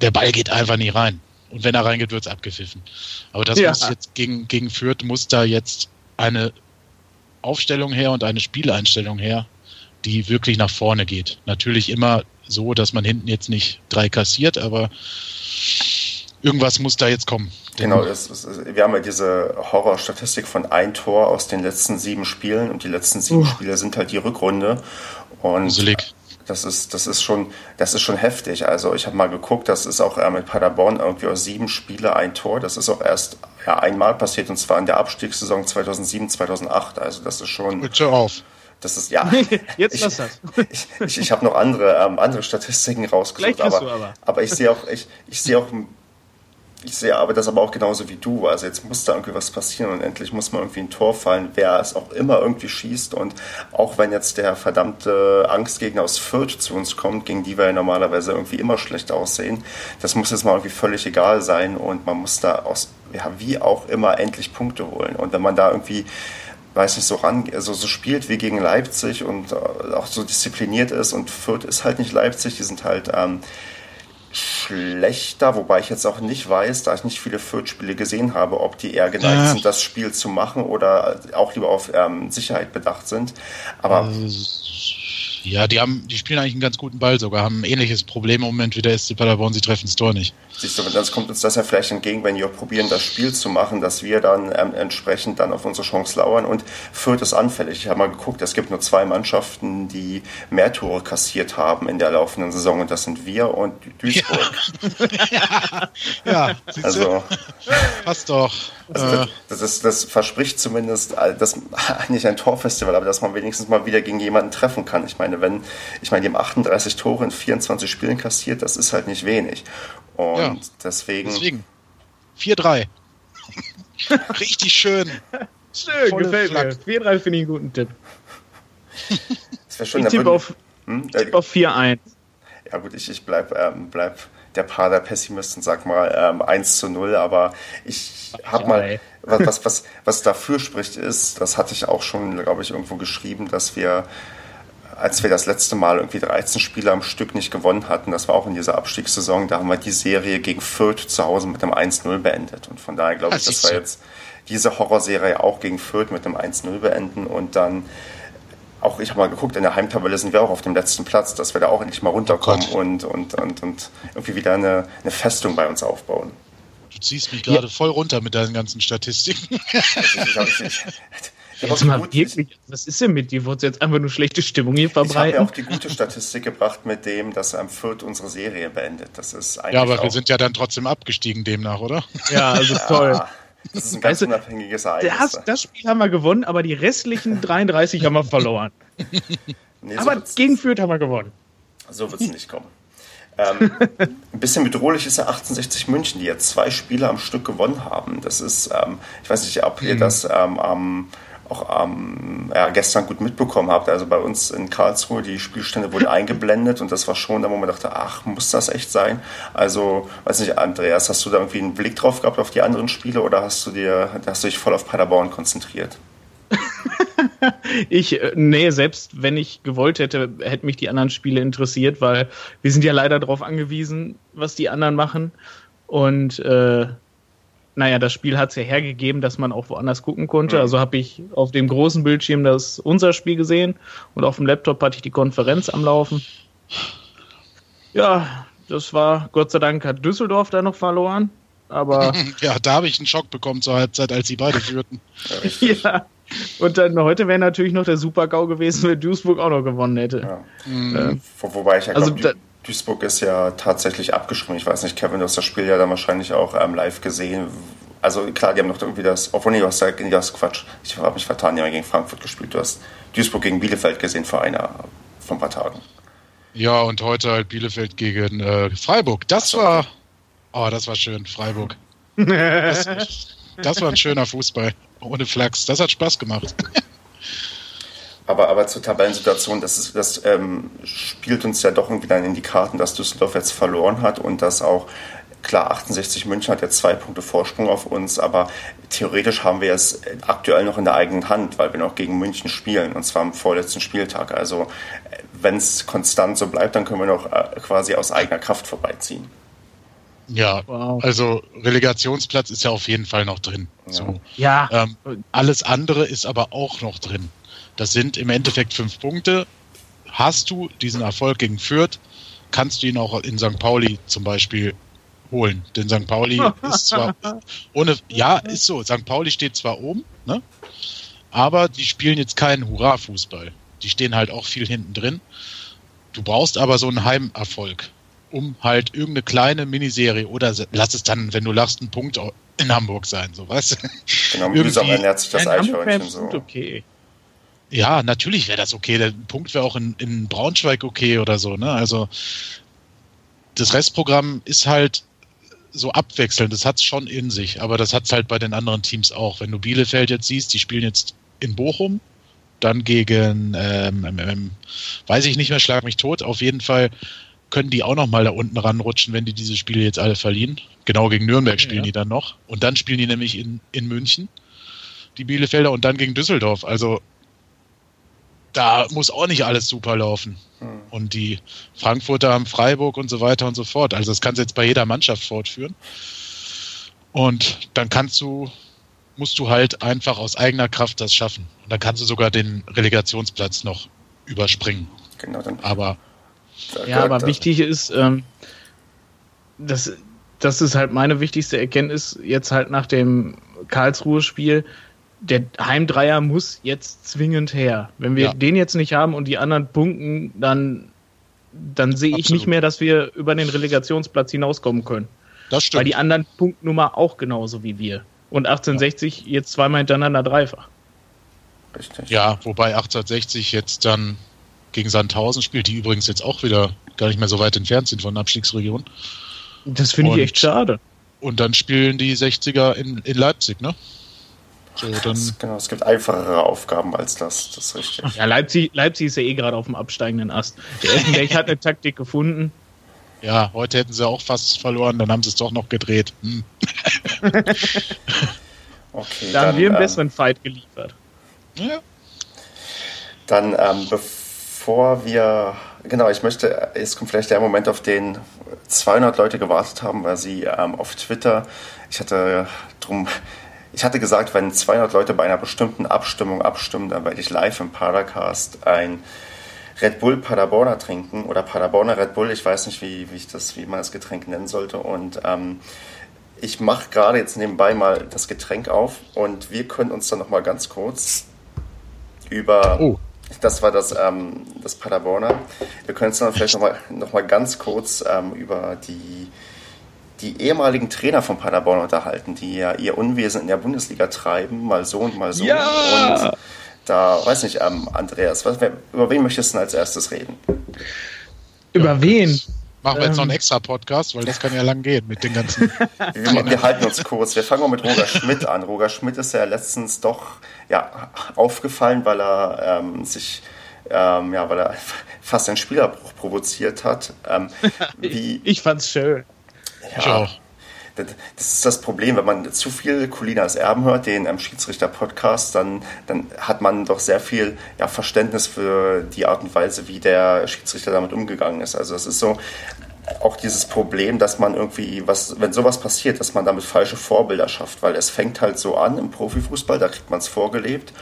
der Ball geht einfach nie rein. Und wenn er reingeht, wird es abgepfiffen. Aber das ja. muss jetzt gegen, gegen Fürth muss da jetzt eine Aufstellung her und eine Spieleinstellung her, die wirklich nach vorne geht. Natürlich immer so, dass man hinten jetzt nicht drei kassiert, aber irgendwas muss da jetzt kommen. Genau, es, wir haben ja diese Horrorstatistik von ein Tor aus den letzten sieben Spielen und die letzten sieben uh. Spiele sind halt die Rückrunde. Und Gruselig. Das ist, das ist schon, das ist schon heftig. Also ich habe mal geguckt, das ist auch äh, mit Paderborn irgendwie aus sieben Spiele ein Tor. Das ist auch erst ja, einmal passiert und zwar in der Abstiegssaison 2007, 2008. Also das ist schon. Bitte auf. Das ist ja. Jetzt lass das. Ich, ich, ich habe noch andere, ähm, andere Statistiken rausgesucht, aber, aber. aber ich sehe auch, ich, ich sehe auch ich sehe aber das aber auch genauso wie du. Also jetzt muss da irgendwie was passieren und endlich muss mal irgendwie ein Tor fallen, wer es auch immer irgendwie schießt. Und auch wenn jetzt der verdammte Angstgegner aus Fürth zu uns kommt, gegen die wir ja normalerweise irgendwie immer schlecht aussehen, das muss jetzt mal irgendwie völlig egal sein und man muss da aus, ja, wie auch immer endlich Punkte holen. Und wenn man da irgendwie weiß nicht, so ran, also so spielt wie gegen Leipzig und äh, auch so diszipliniert ist und Fürth ist halt nicht Leipzig, die sind halt ähm, schlechter, wobei ich jetzt auch nicht weiß, da ich nicht viele Fürth-Spiele gesehen habe, ob die eher geneigt ja. sind, das Spiel zu machen oder auch lieber auf ähm, Sicherheit bedacht sind. Aber also, ja, die haben, die spielen eigentlich einen ganz guten Ball sogar, haben ein ähnliches Problem im Moment wie der SC Paderborn, sie treffen das Tor nicht. Siehst du, das kommt uns das ja vielleicht entgegen, wenn wir probieren, das Spiel zu machen, dass wir dann ähm, entsprechend dann auf unsere Chance lauern und Fürth ist anfällig. Ich habe mal geguckt, es gibt nur zwei Mannschaften, die mehr Tore kassiert haben in der laufenden Saison und das sind wir und Duisburg. Ja, ja also passt doch. Also das, das, ist, das verspricht zumindest, äh, das nicht ein Torfestival, aber dass man wenigstens mal wieder gegen jemanden treffen kann. Ich meine, wenn, ich meine, die haben 38 Tore in 24 Spielen kassiert, das ist halt nicht wenig. Und ja, deswegen. Deswegen. 4-3. Richtig schön. Schön, Volle gefällt Flack. mir. 4-3 finde ich einen guten Tipp. Das wäre schön. Ich tippe auf, hm? tipp auf 4-1. Ja gut, ich, ich bleib, ähm, bleib der Paar der Pessimisten, sag mal ähm, 1 zu 0, aber ich habe mal, was, was, was, was dafür spricht, ist, das hatte ich auch schon, glaube ich, irgendwo geschrieben, dass wir als wir das letzte Mal irgendwie 13 Spiele am Stück nicht gewonnen hatten, das war auch in dieser Abstiegssaison, da haben wir die Serie gegen Fürth zu Hause mit einem 1-0 beendet. Und von daher glaube ich, das war jetzt diese Horrorserie auch gegen Fürth mit einem 1-0 beenden und dann auch, ich habe mal geguckt, in der Heimtabelle sind wir auch auf dem letzten Platz, dass wir da auch endlich mal runterkommen oh und, und, und, und irgendwie wieder eine, eine Festung bei uns aufbauen. Du ziehst mich gerade ja. voll runter mit deinen ganzen Statistiken. Jetzt mal wirklich, was ist denn mit dir? Du jetzt einfach nur schlechte Stimmung hier verbreiten? Ich habe ja auch die gute Statistik gebracht mit dem, dass am Fürth unsere Serie beendet. Das ist eigentlich ja, aber wir sind ja dann trotzdem abgestiegen demnach, oder? Ja, also toll. Das ist ein ganz weißt unabhängiges Ereignis. Das, das Spiel haben wir gewonnen, aber die restlichen 33 haben wir verloren. Nee, so aber gegen Fürth haben wir gewonnen. So wird es nicht kommen. Ähm, ein bisschen bedrohlich ist ja 1860 München, die jetzt zwei Spiele am Stück gewonnen haben. Das ist, ähm, ich weiß nicht, ob ihr mhm. das ähm, am auch ähm, ja, gestern gut mitbekommen habt. Also bei uns in Karlsruhe, die Spielstände wurden eingeblendet und das war schon da, wo man dachte, ach, muss das echt sein? Also, weiß nicht, Andreas, hast du da irgendwie einen Blick drauf gehabt auf die anderen Spiele oder hast du dir, hast du dich voll auf Paderborn konzentriert? ich, äh, nee, selbst wenn ich gewollt hätte, hätte mich die anderen Spiele interessiert, weil wir sind ja leider darauf angewiesen, was die anderen machen. Und äh, naja, das Spiel hat es ja hergegeben, dass man auch woanders gucken konnte. Mhm. Also habe ich auf dem großen Bildschirm das unser Spiel gesehen und auf dem Laptop hatte ich die Konferenz am Laufen. Ja, das war, Gott sei Dank hat Düsseldorf da noch verloren. Aber ja, da habe ich einen Schock bekommen zur Halbzeit, als sie beide führten. ja. Und dann heute wäre natürlich noch der Super-GAU gewesen, wenn Duisburg auch noch gewonnen hätte. Ja. Mhm. Äh, Wobei ich ja also, glaube, Duisburg ist ja tatsächlich abgeschrieben. Ich weiß nicht, Kevin, du hast das Spiel ja dann wahrscheinlich auch ähm, live gesehen. Also klar, die haben noch irgendwie das, obwohl nee, du hast nee, das Quatsch. Ich habe mich vertan, die haben gegen Frankfurt gespielt. Du hast Duisburg gegen Bielefeld gesehen vor einer, vor ein paar Tagen. Ja, und heute halt Bielefeld gegen äh, Freiburg. Das so, war, oh, das war schön, Freiburg. das, das war ein schöner Fußball. Ohne Flachs. Das hat Spaß gemacht. Aber, aber zur Tabellensituation, das, ist, das ähm, spielt uns ja doch irgendwie dann in die Karten, dass Düsseldorf jetzt verloren hat und dass auch, klar, 68 München hat jetzt zwei Punkte Vorsprung auf uns, aber theoretisch haben wir es aktuell noch in der eigenen Hand, weil wir noch gegen München spielen und zwar am vorletzten Spieltag. Also wenn es konstant so bleibt, dann können wir noch äh, quasi aus eigener Kraft vorbeiziehen. Ja, wow. also Relegationsplatz ist ja auf jeden Fall noch drin. Ja. So. ja. Ähm, alles andere ist aber auch noch drin. Das sind im Endeffekt fünf Punkte. Hast du diesen Erfolg gegen Fürth, kannst du ihn auch in St. Pauli zum Beispiel holen. Denn St. Pauli ist zwar ohne, ja, ist so. St. Pauli steht zwar oben, ne? aber die spielen jetzt keinen Hurra-Fußball. Die stehen halt auch viel hinten drin. Du brauchst aber so einen Heimerfolg, um halt irgendeine kleine Miniserie oder lass es dann, wenn du lachst, ein Punkt in Hamburg sein, so weißt du. Genau, mühsam ernährt sich das Eichhörnchen so. Okay. Ja, natürlich wäre das okay. Der Punkt wäre auch in, in Braunschweig okay oder so. Ne? Also das Restprogramm ist halt so abwechselnd. Das hat es schon in sich, aber das hat es halt bei den anderen Teams auch. Wenn du Bielefeld jetzt siehst, die spielen jetzt in Bochum, dann gegen, ähm, ähm, ähm weiß ich nicht mehr, schlag mich tot. Auf jeden Fall können die auch noch mal da unten ranrutschen, wenn die diese Spiele jetzt alle verlieren. Genau gegen Nürnberg spielen ja. die dann noch. Und dann spielen die nämlich in, in München, die Bielefelder, und dann gegen Düsseldorf. Also da muss auch nicht alles super laufen. Mhm. Und die Frankfurter haben Freiburg und so weiter und so fort. Also das kannst du jetzt bei jeder Mannschaft fortführen. Und dann kannst du, musst du halt einfach aus eigener Kraft das schaffen. Und dann kannst du sogar den Relegationsplatz noch überspringen. Genau, dann. Aber. Ja, aber wichtig ist, ähm, das, das ist halt meine wichtigste Erkenntnis jetzt halt nach dem Karlsruhe-Spiel der Heimdreier muss jetzt zwingend her. Wenn wir ja. den jetzt nicht haben und die anderen punkten, dann, dann sehe ich nicht mehr, dass wir über den Relegationsplatz hinauskommen können. Das stimmt. Weil die anderen Punktnummer auch genauso wie wir. Und 1860 ja. jetzt zweimal hintereinander dreifach. Richtig. Ja, wobei 1860 jetzt dann gegen Sandhausen spielt, die übrigens jetzt auch wieder gar nicht mehr so weit entfernt sind von der Abstiegsregion. Das finde ich echt schade. Und dann spielen die 60er in, in Leipzig, ne? So, dann genau, es gibt einfachere Aufgaben als das, das ist richtig. Ja, Leipzig, Leipzig ist ja eh gerade auf dem absteigenden Ast. Der Essenberg hat eine Taktik gefunden. Ja, heute hätten sie auch fast verloren, dann haben sie es doch noch gedreht. Hm. okay, da dann, haben wir einen ähm, besseren Fight geliefert. Ja. Dann, ähm, bevor wir, genau, ich möchte, jetzt kommt vielleicht der Moment, auf den 200 Leute gewartet haben, weil sie ähm, auf Twitter, ich hatte drum ich hatte gesagt, wenn 200 Leute bei einer bestimmten Abstimmung abstimmen, dann werde ich live im Padercast ein Red Bull Paderborner trinken oder Paderborner Red Bull. Ich weiß nicht, wie, wie, ich das, wie man das Getränk nennen sollte. Und ähm, ich mache gerade jetzt nebenbei mal das Getränk auf und wir können uns dann noch mal ganz kurz über oh. das war das ähm, das Paderborner. Wir können uns dann vielleicht noch mal, noch mal ganz kurz ähm, über die die ehemaligen Trainer von Paderborn unterhalten, die ja ihr Unwesen in der Bundesliga treiben, mal so und mal so. Ja! Und da, weiß nicht, ähm, Andreas, was, über wen möchtest du denn als erstes reden? Über wen? Machen wir jetzt noch einen ähm. extra Podcast, weil das kann ja lang gehen mit den ganzen. wir, wir, halten uns kurz. Wir fangen mal mit Roger Schmidt an. Roger Schmidt ist ja letztens doch ja, aufgefallen, weil er ähm, sich ähm, ja, weil er fast einen Spielerbruch provoziert hat. Ähm, wie, ich fand's schön. Ja, ich auch. Das, ist das Problem, wenn man zu viel Colinas Erben hört, den ähm, Schiedsrichter-Podcast, dann, dann hat man doch sehr viel ja, Verständnis für die Art und Weise, wie der Schiedsrichter damit umgegangen ist. Also es ist so, auch dieses Problem, dass man irgendwie, was, wenn sowas passiert, dass man damit falsche Vorbilder schafft, weil es fängt halt so an im Profifußball, da kriegt man es vorgelebt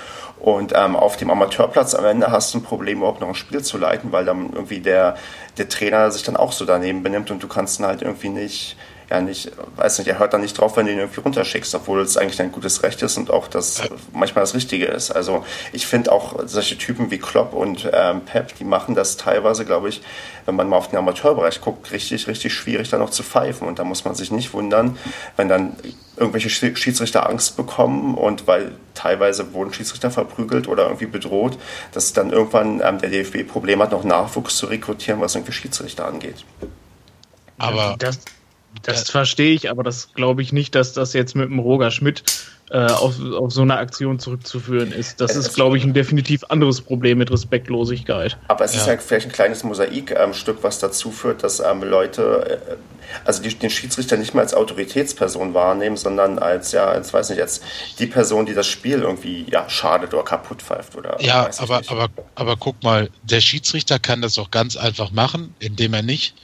und ähm, auf dem Amateurplatz am Ende hast du ein Problem, überhaupt noch ein Spiel zu leiten, weil dann irgendwie der, der Trainer sich dann auch so daneben benimmt und du kannst ihn halt irgendwie nicht, ja nicht, weiß nicht, er hört dann nicht drauf, wenn du ihn irgendwie runterschickst, obwohl es eigentlich dein gutes Recht ist und auch das manchmal das Richtige ist. Also ich finde auch solche Typen wie Klopp und ähm, Pep, die machen das teilweise, glaube ich, wenn man mal auf den Amateurbereich guckt, richtig, richtig schwierig, da noch zu pfeifen. Und da muss man sich nicht wundern, wenn dann irgendwelche Schiedsrichter Angst bekommen und weil teilweise wurden Schiedsrichter verprügelt oder irgendwie bedroht, dass dann irgendwann ähm, der DFB Probleme hat, noch Nachwuchs zu rekrutieren, was irgendwie Schiedsrichter angeht. Aber das, das verstehe ich, aber das glaube ich nicht, dass das jetzt mit dem Roger Schmidt äh, auf, auf so eine Aktion zurückzuführen ist. Das es ist, glaube ich, ein definitiv anderes Problem mit Respektlosigkeit. Aber es ja. ist ja vielleicht ein kleines Mosaikstück, ähm, was dazu führt, dass ähm, Leute äh, also die, den Schiedsrichter nicht mehr als Autoritätsperson wahrnehmen, sondern als, ja, als weiß nicht, als die Person, die das Spiel irgendwie ja, schadet oder kaputt pfeift. Oder, ja, aber, aber, aber guck mal, der Schiedsrichter kann das auch ganz einfach machen, indem er nicht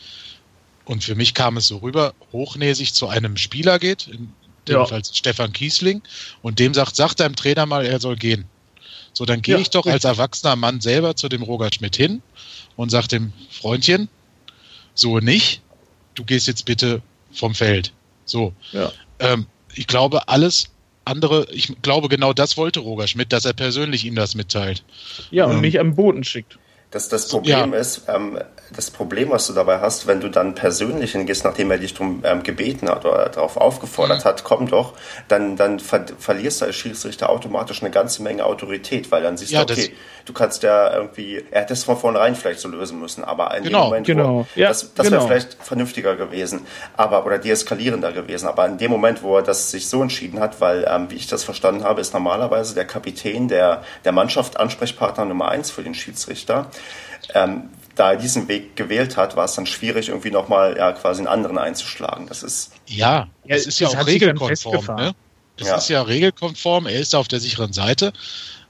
und für mich kam es so rüber, hochnäsig zu einem Spieler geht, in dem ja. Fall Stefan Kiesling, und dem sagt, sagt deinem Trainer mal, er soll gehen. So, dann gehe ja, ich doch richtig. als erwachsener Mann selber zu dem Roger Schmidt hin und sage dem Freundchen, so nicht, du gehst jetzt bitte vom Feld. So. Ja. Ähm, ich glaube, alles andere, ich glaube, genau das wollte Roger Schmidt, dass er persönlich ihm das mitteilt. Ja, und ähm, nicht am Boden schickt. Das, das Problem ja. ist, ähm, das Problem, was du dabei hast, wenn du dann persönlich hingehst, nachdem er dich darum ähm, gebeten hat oder darauf aufgefordert mhm. hat, komm doch, dann, dann ver verlierst du als Schiedsrichter automatisch eine ganze Menge Autorität, weil dann siehst ja, du, okay, du kannst ja irgendwie, er hätte es von vornherein vielleicht so lösen müssen, aber in genau, dem Moment, genau. wo, ja, das, das genau. wäre vielleicht vernünftiger gewesen, aber oder deeskalierender gewesen, aber in dem Moment, wo er das sich so entschieden hat, weil, ähm, wie ich das verstanden habe, ist normalerweise der Kapitän der, der Mannschaft Ansprechpartner Nummer eins für den Schiedsrichter ähm, da er diesen Weg gewählt hat, war es dann schwierig, irgendwie nochmal ja, quasi einen anderen einzuschlagen. Das ist. Ja, es ist ja auch regelkonform. Ne? Das ja. ist ja regelkonform, er ist auf der sicheren Seite.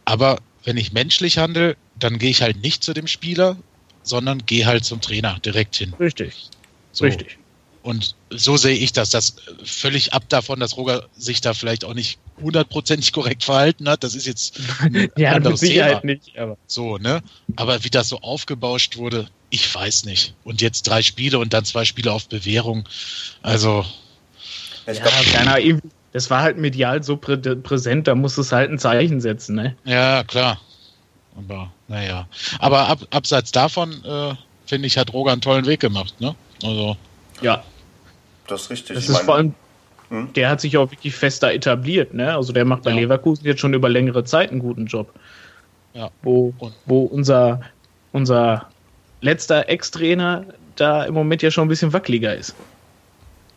Aber wenn ich menschlich handle, dann gehe ich halt nicht zu dem Spieler, sondern gehe halt zum Trainer direkt hin. Richtig. So. Richtig. Und so sehe ich das. Das völlig ab davon, dass Roger sich da vielleicht auch nicht hundertprozentig korrekt verhalten hat. Das ist jetzt ja, mit Sicherheit Thema. nicht. Aber. So, ne? Aber wie das so aufgebauscht wurde, ich weiß nicht. Und jetzt drei Spiele und dann zwei Spiele auf Bewährung. Also. Ja, keiner, das war halt medial so prä präsent, da muss es halt ein Zeichen setzen, ne? Ja, klar. Aber, naja. Aber ab, abseits davon, äh, finde ich, hat Roger einen tollen Weg gemacht, ne? Also. Ja. Das ist richtig. Das ist vor allem, hm? der hat sich auch wirklich fester etabliert, ne? Also der macht bei ja. Leverkusen jetzt schon über längere Zeit einen guten Job. Ja. Wo, wo unser, unser letzter Ex-Trainer da im Moment ja schon ein bisschen wackeliger ist.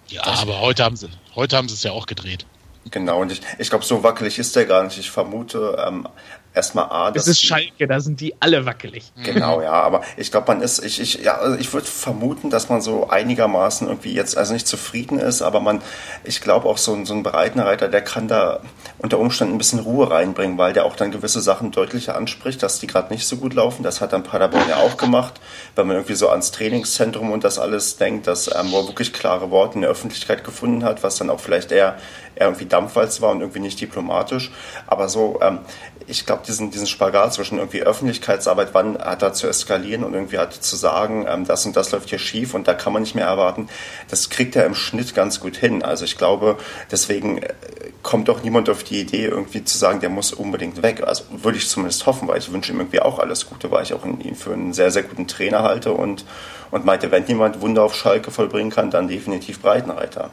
Ja, aber heute haben sie, heute haben sie es ja auch gedreht. Genau, und ich, ich glaube, so wackelig ist der gar nicht. Ich vermute, ähm, erstmal A. Das ist Schalke, da sind die alle wackelig. Genau, ja, aber ich glaube, man ist, ich, ich, ja, also ich würde vermuten, dass man so einigermaßen irgendwie jetzt, also nicht zufrieden ist, aber man, ich glaube auch so, so ein Breitenreiter, der kann da unter Umständen ein bisschen Ruhe reinbringen, weil der auch dann gewisse Sachen deutlicher anspricht, dass die gerade nicht so gut laufen. Das hat dann Paderborn ja auch gemacht, wenn man irgendwie so ans Trainingszentrum und das alles denkt, dass ähm, wo wirklich klare Worte in der Öffentlichkeit gefunden hat, was dann auch vielleicht eher, eher irgendwie Dampfwalz war und irgendwie nicht diplomatisch. Aber so, ähm, ich glaube, diesen, diesen Spagat zwischen irgendwie Öffentlichkeitsarbeit, wann hat er zu eskalieren und irgendwie hat zu sagen, ähm, das und das läuft hier schief und da kann man nicht mehr erwarten. Das kriegt er im Schnitt ganz gut hin. Also ich glaube, deswegen äh, kommt doch niemand auf die Idee, irgendwie zu sagen, der muss unbedingt weg. Also würde ich zumindest hoffen, weil ich wünsche ihm irgendwie auch alles Gute, weil ich auch ihn für einen sehr, sehr guten Trainer halte und, und meinte, wenn jemand Wunder auf Schalke vollbringen kann, dann definitiv Breitenreiter.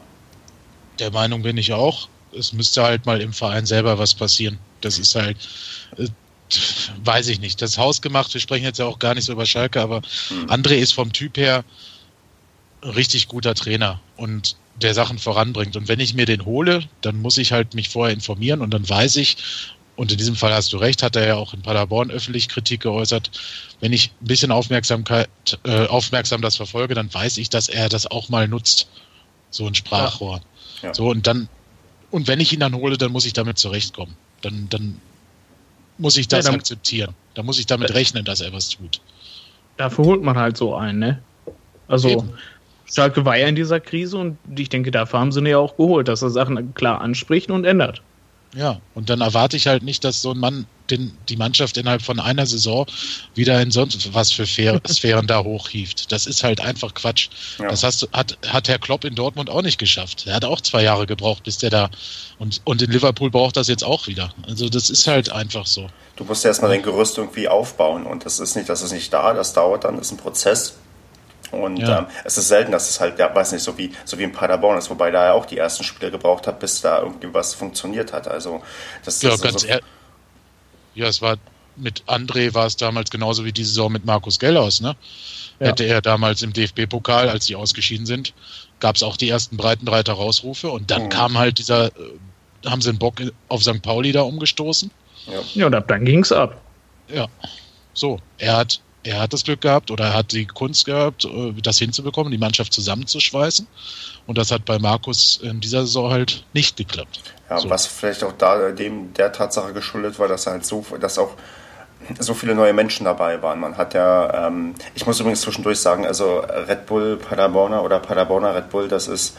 Der Meinung bin ich auch. Es müsste halt mal im Verein selber was passieren. Das ist halt, äh, weiß ich nicht. Das Haus gemacht. Wir sprechen jetzt ja auch gar nicht so über Schalke, aber mhm. André ist vom Typ her ein richtig guter Trainer und der Sachen voranbringt. Und wenn ich mir den hole, dann muss ich halt mich vorher informieren und dann weiß ich, und in diesem Fall hast du recht, hat er ja auch in Paderborn öffentlich Kritik geäußert. Wenn ich ein bisschen Aufmerksamkeit, äh, aufmerksam das verfolge, dann weiß ich, dass er das auch mal nutzt. So ein Sprachrohr. Ja. Ja. So, und dann, und wenn ich ihn dann hole, dann muss ich damit zurechtkommen. Dann, dann muss ich das ja, dann, akzeptieren. Da muss ich damit rechnen, dass er was tut. Dafür holt man halt so ein, ne? Also, Eben. Schalke war ja in dieser Krise und ich denke, dafür haben sie ihn ja auch geholt, dass er Sachen klar anspricht und ändert. Ja, und dann erwarte ich halt nicht, dass so ein Mann den, die Mannschaft innerhalb von einer Saison wieder in sonst was für Sphären da hochhieft. Das ist halt einfach Quatsch. Ja. Das hast, hat, hat Herr Klopp in Dortmund auch nicht geschafft. Er hat auch zwei Jahre gebraucht, bis der da und, und in Liverpool braucht das jetzt auch wieder. Also das ist halt einfach so. Du musst erstmal dein Gerüst irgendwie aufbauen und das ist nicht, das ist nicht da, das dauert dann, das ist ein Prozess. Und ja. ähm, es ist selten, dass es halt, ja, weiß nicht, so wie, so wie in Paderborn ist, wobei da ja auch die ersten Spiele gebraucht hat, bis da irgendwie was funktioniert hat. Also das ja, ist ganz also, ja, es war mit André war es damals genauso wie die Saison mit Markus Gellhaus, ne? Ja. Hätte er damals im DFB-Pokal, als die ausgeschieden sind, gab es auch die ersten Breitenreiter Rausrufe und dann mhm. kam halt dieser, äh, haben sie einen Bock auf St. Pauli da umgestoßen. Ja, ja und ab dann ging es ab. Ja. So, er hat er hat das Glück gehabt oder er hat die Kunst gehabt, äh, das hinzubekommen, die Mannschaft zusammenzuschweißen. Und das hat bei Markus in dieser Saison halt nicht geklappt. Ja, so. was vielleicht auch da dem der Tatsache geschuldet war, dass halt so, dass auch so viele neue Menschen dabei waren. Man hat ja, ähm, ich muss übrigens zwischendurch sagen, also Red Bull Paderborner oder Paderborner Red Bull, das ist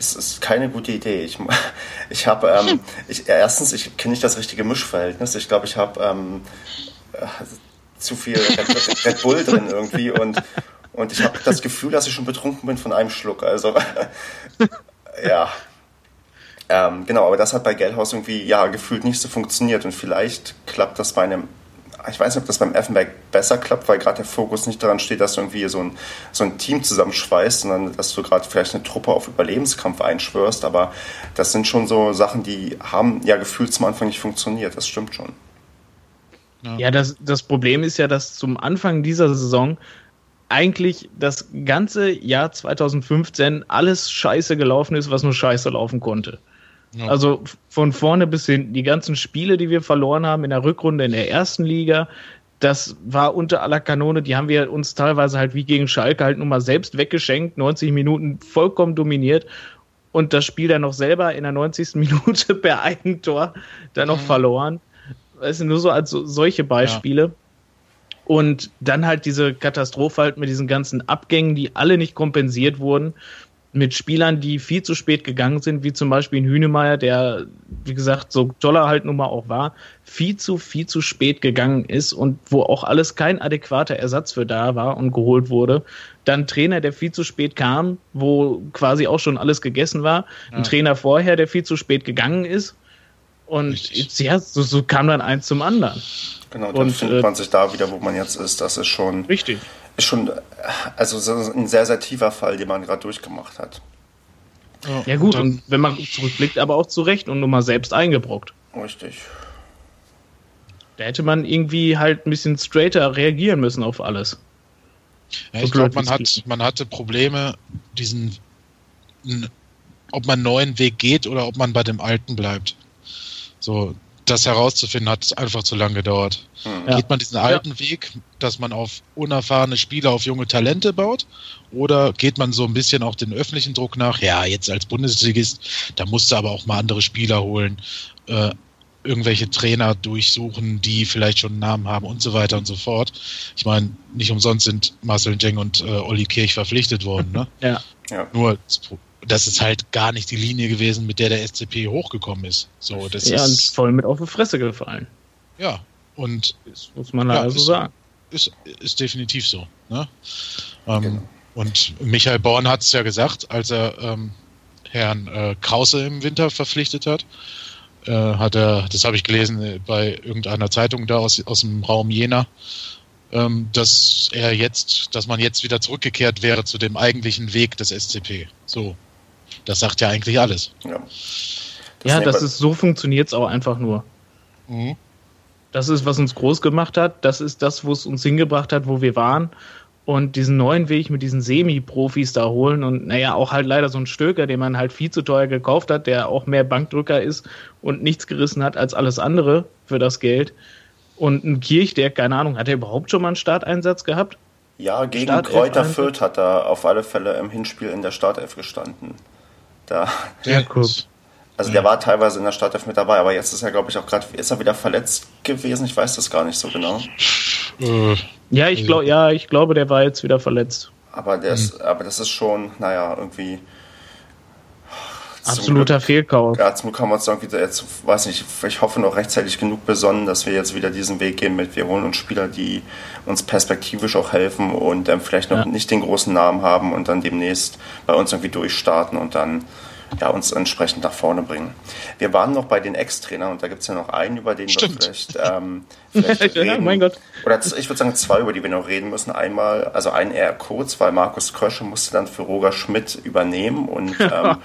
es ist keine gute Idee. Ich, ich habe, ähm, ich, erstens, ich kenne nicht das richtige Mischverhältnis. Ich glaube, ich habe ähm, zu viel Red, Red Bull drin irgendwie und, und ich habe das Gefühl, dass ich schon betrunken bin von einem Schluck. Also ja. Ähm, genau, aber das hat bei Geldhaus irgendwie ja gefühlt nicht so funktioniert und vielleicht klappt das bei einem ich weiß nicht, ob das beim Effenberg besser klappt, weil gerade der Fokus nicht daran steht, dass du irgendwie so ein, so ein Team zusammenschweißt, sondern dass du gerade vielleicht eine Truppe auf Überlebenskampf einschwörst. Aber das sind schon so Sachen, die haben ja gefühlt zum Anfang nicht funktioniert. Das stimmt schon. Ja, ja das, das Problem ist ja, dass zum Anfang dieser Saison eigentlich das ganze Jahr 2015 alles scheiße gelaufen ist, was nur scheiße laufen konnte. Ja. Also von vorne bis hinten, die ganzen Spiele, die wir verloren haben in der Rückrunde in der ersten Liga, das war unter aller Kanone, die haben wir uns teilweise halt wie gegen Schalke halt nun mal selbst weggeschenkt, 90 Minuten vollkommen dominiert und das Spiel dann noch selber in der 90. Minute per Eigentor dann noch mhm. verloren weißt du, nur so als so, solche Beispiele. Ja. Und dann halt diese Katastrophe halt mit diesen ganzen Abgängen, die alle nicht kompensiert wurden, mit Spielern, die viel zu spät gegangen sind, wie zum Beispiel ein Hünemeyer, der, wie gesagt, so toller halt nun mal auch war, viel zu, viel zu spät gegangen ist und wo auch alles kein adäquater Ersatz für da war und geholt wurde. Dann Trainer, der viel zu spät kam, wo quasi auch schon alles gegessen war. Ja. Ein Trainer vorher, der viel zu spät gegangen ist und jetzt, ja, so, so, kam dann eins zum anderen. Genau, dann und, findet äh, man sich da wieder, wo man jetzt ist. Das ist schon. Richtig. Ist schon, also ein sehr, sehr tiefer Fall, den man gerade durchgemacht hat. Ja, gut, und, und wenn man zurückblickt, aber auch zurecht und nur mal selbst eingebrockt. Richtig. Da hätte man irgendwie halt ein bisschen straighter reagieren müssen auf alles. Ja, so ich glaube, man, hat, man hatte Probleme, diesen, ob man einen neuen Weg geht oder ob man bei dem alten bleibt. So, das herauszufinden hat einfach zu lange gedauert. Ja. Geht man diesen alten ja. Weg, dass man auf unerfahrene Spieler, auf junge Talente baut? Oder geht man so ein bisschen auch den öffentlichen Druck nach? Ja, jetzt als Bundesligist, da musst du aber auch mal andere Spieler holen, äh, irgendwelche Trainer durchsuchen, die vielleicht schon einen Namen haben und so weiter und so fort. Ich meine, nicht umsonst sind Marcel Jeng und äh, Olli Kirch verpflichtet worden. Ne? ja. ja. Nur das ist halt gar nicht die Linie gewesen, mit der der SCP hochgekommen ist. So, das ja, ist, und voll mit auf die Fresse gefallen. Ja, Und das muss man ja, also ist, sagen. Ist, ist definitiv so. Ne? Ähm, genau. Und Michael Born hat es ja gesagt, als er ähm, Herrn äh, Krause im Winter verpflichtet hat. Äh, hat er, das habe ich gelesen äh, bei irgendeiner Zeitung da aus, aus dem Raum Jena, ähm, dass er jetzt, dass man jetzt wieder zurückgekehrt wäre zu dem eigentlichen Weg des SCP. So. Das sagt ja eigentlich alles. Ja, das, ja, das ist so funktioniert es auch einfach nur. Mhm. Das ist, was uns groß gemacht hat. Das ist das, wo es uns hingebracht hat, wo wir waren. Und diesen neuen Weg mit diesen Semi-Profis da holen und naja, auch halt leider so ein Stöker, den man halt viel zu teuer gekauft hat, der auch mehr Bankdrücker ist und nichts gerissen hat als alles andere für das Geld. Und ein Kirch, der, keine Ahnung, hat er überhaupt schon mal einen Starteinsatz gehabt? Ja, gegen Startelf Kräuter Fürth hat er auf alle Fälle im Hinspiel in der Startelf gestanden. Da. Ja, cool. Also der war teilweise in der Startelf mit dabei, aber jetzt ist er, glaube ich, auch gerade, ist er wieder verletzt gewesen? Ich weiß das gar nicht so genau. Äh, ja, ich glaube, ja, ich glaube, der war jetzt wieder verletzt. Aber, der ist, mhm. aber das ist schon, naja, irgendwie. Absoluter Glück, Fehlkauf. Ja, zum Glück haben wir uns irgendwie jetzt, weiß nicht, ich hoffe noch rechtzeitig genug besonnen, dass wir jetzt wieder diesen Weg gehen mit, wir holen uns Spieler, die uns perspektivisch auch helfen und ähm, vielleicht noch ja. nicht den großen Namen haben und dann demnächst bei uns irgendwie durchstarten und dann ja, uns entsprechend nach vorne bringen. Wir waren noch bei den Ex-Trainern und da gibt es ja noch einen, über den Stimmt. wir vielleicht, ähm, vielleicht reden. ja, mein Gott. Oder ich würde sagen zwei, über die wir noch reden müssen. Einmal, also einen eher kurz, weil Markus Krösche musste dann für Roger Schmidt übernehmen und ähm,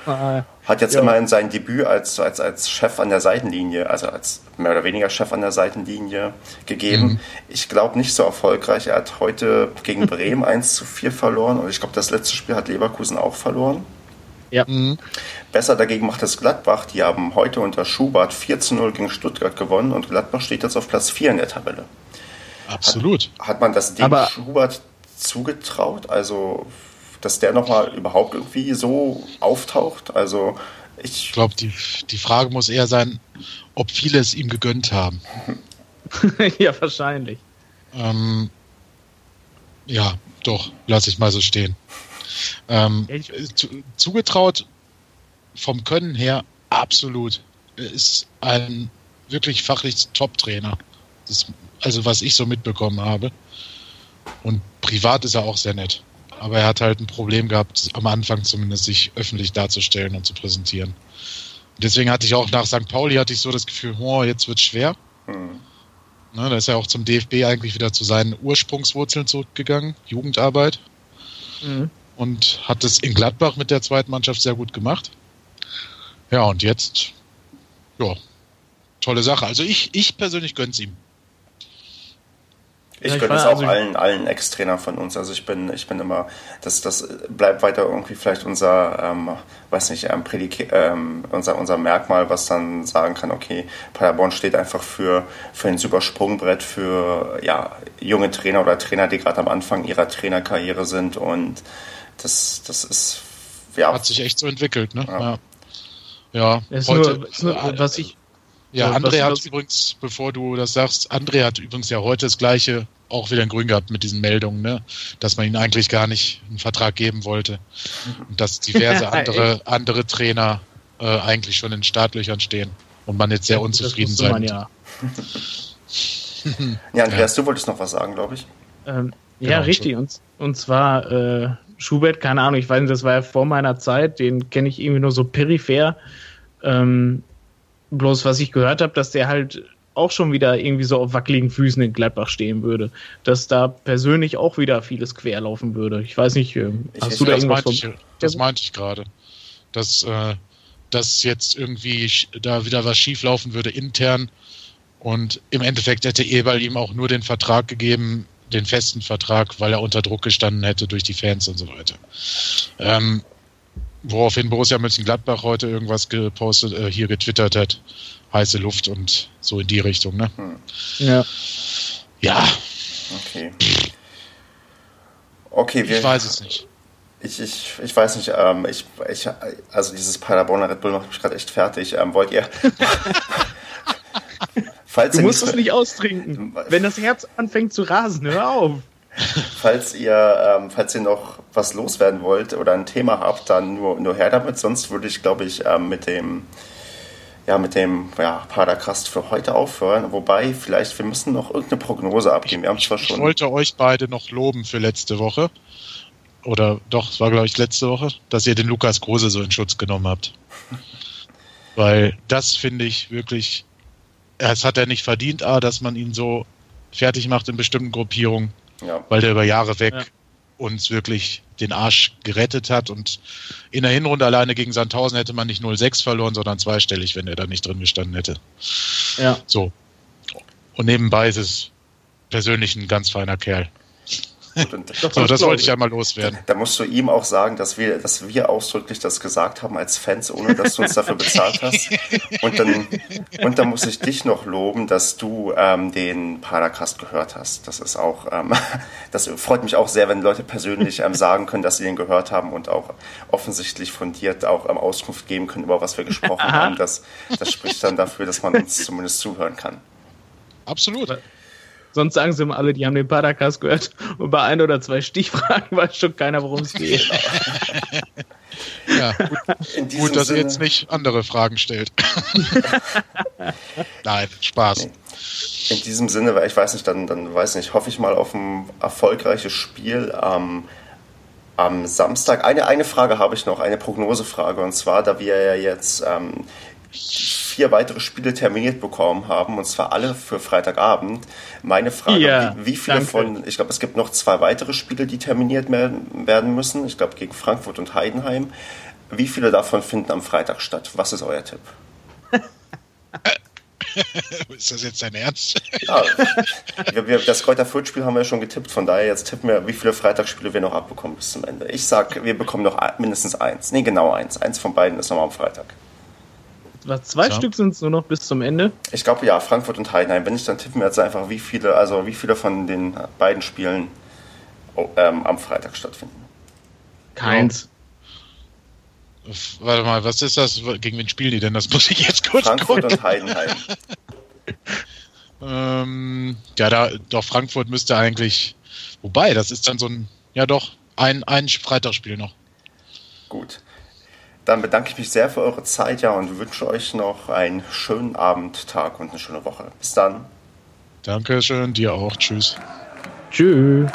hat jetzt ja. immerhin sein Debüt als, als, als Chef an der Seitenlinie, also als mehr oder weniger Chef an der Seitenlinie gegeben. Mhm. Ich glaube nicht so erfolgreich. Er hat heute gegen Bremen 1 zu 4 verloren und ich glaube, das letzte Spiel hat Leverkusen auch verloren. Ja. Mhm. Besser dagegen macht es Gladbach. Die haben heute unter Schubert 4 zu 0 gegen Stuttgart gewonnen und Gladbach steht jetzt auf Platz 4 in der Tabelle. Absolut. Hat, hat man das dem Aber Schubert zugetraut? Also, dass der nochmal überhaupt irgendwie so auftaucht? Also, ich. Ich glaube, die, die Frage muss eher sein, ob viele es ihm gegönnt haben. ja, wahrscheinlich. Ähm, ja, doch, lass ich mal so stehen. Ähm, zu, zugetraut vom Können her absolut. Er ist ein wirklich fachlich Top-Trainer. Also was ich so mitbekommen habe. Und privat ist er auch sehr nett. Aber er hat halt ein Problem gehabt, am Anfang zumindest sich öffentlich darzustellen und zu präsentieren. Und deswegen hatte ich auch nach St. Pauli hatte ich so das Gefühl, oh, jetzt wird schwer. Mhm. Ne, da ist er auch zum DFB eigentlich wieder zu seinen Ursprungswurzeln zurückgegangen, Jugendarbeit. Mhm und hat es in Gladbach mit der zweiten Mannschaft sehr gut gemacht. Ja, und jetzt, ja, tolle Sache. Also ich, ich persönlich gönn's ihm. Ich ja, gönne es auch also allen, allen Ex-Trainern von uns. Also ich bin, ich bin immer, das, das bleibt weiter irgendwie vielleicht unser, ähm, weiß nicht, ähm, ähm, unser, unser Merkmal, was dann sagen kann, okay, Paderborn steht einfach für, für ein super Sprungbrett für ja, junge Trainer oder Trainer, die gerade am Anfang ihrer Trainerkarriere sind und das, das ist, ja. Hat sich echt so entwickelt, ne? Ja. Ja, ja heute, nur, nur, was ich. Ja, André hat übrigens, bevor du das sagst, André hat übrigens ja heute das gleiche auch wieder in Grün gehabt mit diesen Meldungen, ne? dass man ihm eigentlich gar nicht einen Vertrag geben wollte und dass diverse andere, andere Trainer äh, eigentlich schon in Startlöchern stehen und man jetzt sehr unzufrieden sein. Ja. ja, Andreas, ja. du wolltest noch was sagen, glaube ich. Ähm, ja, genau, richtig. Und, und zwar äh, Schubert, keine Ahnung, ich weiß nicht, das war ja vor meiner Zeit, den kenne ich irgendwie nur so peripher. Ähm, bloß was ich gehört habe, dass der halt auch schon wieder irgendwie so auf wackeligen Füßen in Gladbach stehen würde. Dass da persönlich auch wieder vieles querlaufen würde. Ich weiß nicht, äh, hast ich, du da irgendwas meinte ich, Das meinte ich gerade. Dass, äh, dass jetzt irgendwie da wieder was schieflaufen würde intern und im Endeffekt hätte Eberl ihm auch nur den Vertrag gegeben, den festen Vertrag, weil er unter Druck gestanden hätte durch die Fans und so weiter. Ähm, woraufhin Borussia Mönchengladbach heute irgendwas gepostet, äh, hier getwittert hat, heiße Luft und so in die Richtung, ne? Hm. Ja. Ja. Okay. Okay, wir, ich weiß es nicht. Ich, ich, ich weiß nicht, ähm, ich, ich, also dieses Paderborner Red Bull macht mich gerade echt fertig. Ähm, wollt ihr, Falls du musst es nicht austrinken. Wenn das Herz anfängt zu rasen, hör auf. Falls ihr, ähm, falls ihr noch was loswerden wollt oder ein Thema habt, dann nur, nur her damit. Sonst würde ich, glaube ich, ähm, mit dem ja, mit dem ja, Padercast für heute aufhören. Wobei, vielleicht, wir müssen noch irgendeine Prognose abgeben. Wir haben zwar schon. Ich wollte euch beide noch loben für letzte Woche. Oder doch, es war, glaube ich, letzte Woche, dass ihr den Lukas Große so in Schutz genommen habt. Weil das finde ich wirklich, es hat er nicht verdient, A, dass man ihn so fertig macht in bestimmten Gruppierungen, ja. weil der über Jahre weg ja. uns wirklich den Arsch gerettet hat und in der Hinrunde alleine gegen Sandhausen hätte man nicht 0-6 verloren, sondern zweistellig, wenn er da nicht drin gestanden hätte. Ja. So. Und nebenbei ist es persönlich ein ganz feiner Kerl. Und, so, das wollte ich einmal loswerden. Da, da, musst du ihm auch sagen, dass wir, dass wir ausdrücklich das gesagt haben als Fans, ohne dass du uns dafür bezahlt hast. Und dann, und dann muss ich dich noch loben, dass du ähm, den Paracast gehört hast. Das ist auch, ähm, das freut mich auch sehr, wenn Leute persönlich ähm, sagen können, dass sie den gehört haben und auch offensichtlich fundiert auch ähm, Auskunft geben können, über was wir gesprochen haben. Das, das spricht dann dafür, dass man uns zumindest zuhören kann. Absolut. Sonst sagen sie immer alle, die haben den Paracast gehört und bei ein oder zwei Stichfragen weiß schon keiner, worum es geht. ja, gut, gut dass Sinne... ihr jetzt nicht andere Fragen stellt. Nein, Spaß. In diesem Sinne, weil ich weiß nicht, dann, dann weiß nicht, hoffe ich mal auf ein erfolgreiches Spiel am, am Samstag. Eine, eine Frage habe ich noch, eine Prognosefrage, und zwar, da wir ja jetzt ähm, vier weitere Spiele terminiert bekommen haben, und zwar alle für Freitagabend. Meine Frage, ja, wie, wie, viele danke. von, ich glaube, es gibt noch zwei weitere Spiele, die terminiert werden müssen, ich glaube gegen Frankfurt und Heidenheim. Wie viele davon finden am Freitag statt? Was ist euer Tipp? ist das jetzt dein Ernst? ja, wir, wir, das Kräuter Fürth-Spiel haben wir ja schon getippt, von daher jetzt tippen wir, wie viele Freitagsspiele wir noch abbekommen bis zum Ende. Ich sag, wir bekommen noch mindestens eins. Nee, genau eins. Eins von beiden ist nochmal am Freitag. Was, zwei ja. Stück sind es nur noch bis zum Ende? Ich glaube ja, Frankfurt und Heidenheim. Wenn ich dann tippen jetzt einfach, wie viele, also wie viele von den beiden Spielen oh, ähm, am Freitag stattfinden. Keins. Warte mal, was ist das? Gegen wen spielen die denn? Das muss ich jetzt kurz Frankfurt gucken. und Heidenheim. ähm, ja, da, doch, Frankfurt müsste eigentlich. Wobei, das ist dann so ein. Ja, doch, ein, ein Freitagsspiel noch. Gut. Dann bedanke ich mich sehr für eure Zeit ja, und wünsche euch noch einen schönen Abend, Tag und eine schöne Woche. Bis dann. Dankeschön, dir auch. Tschüss. Tschüss.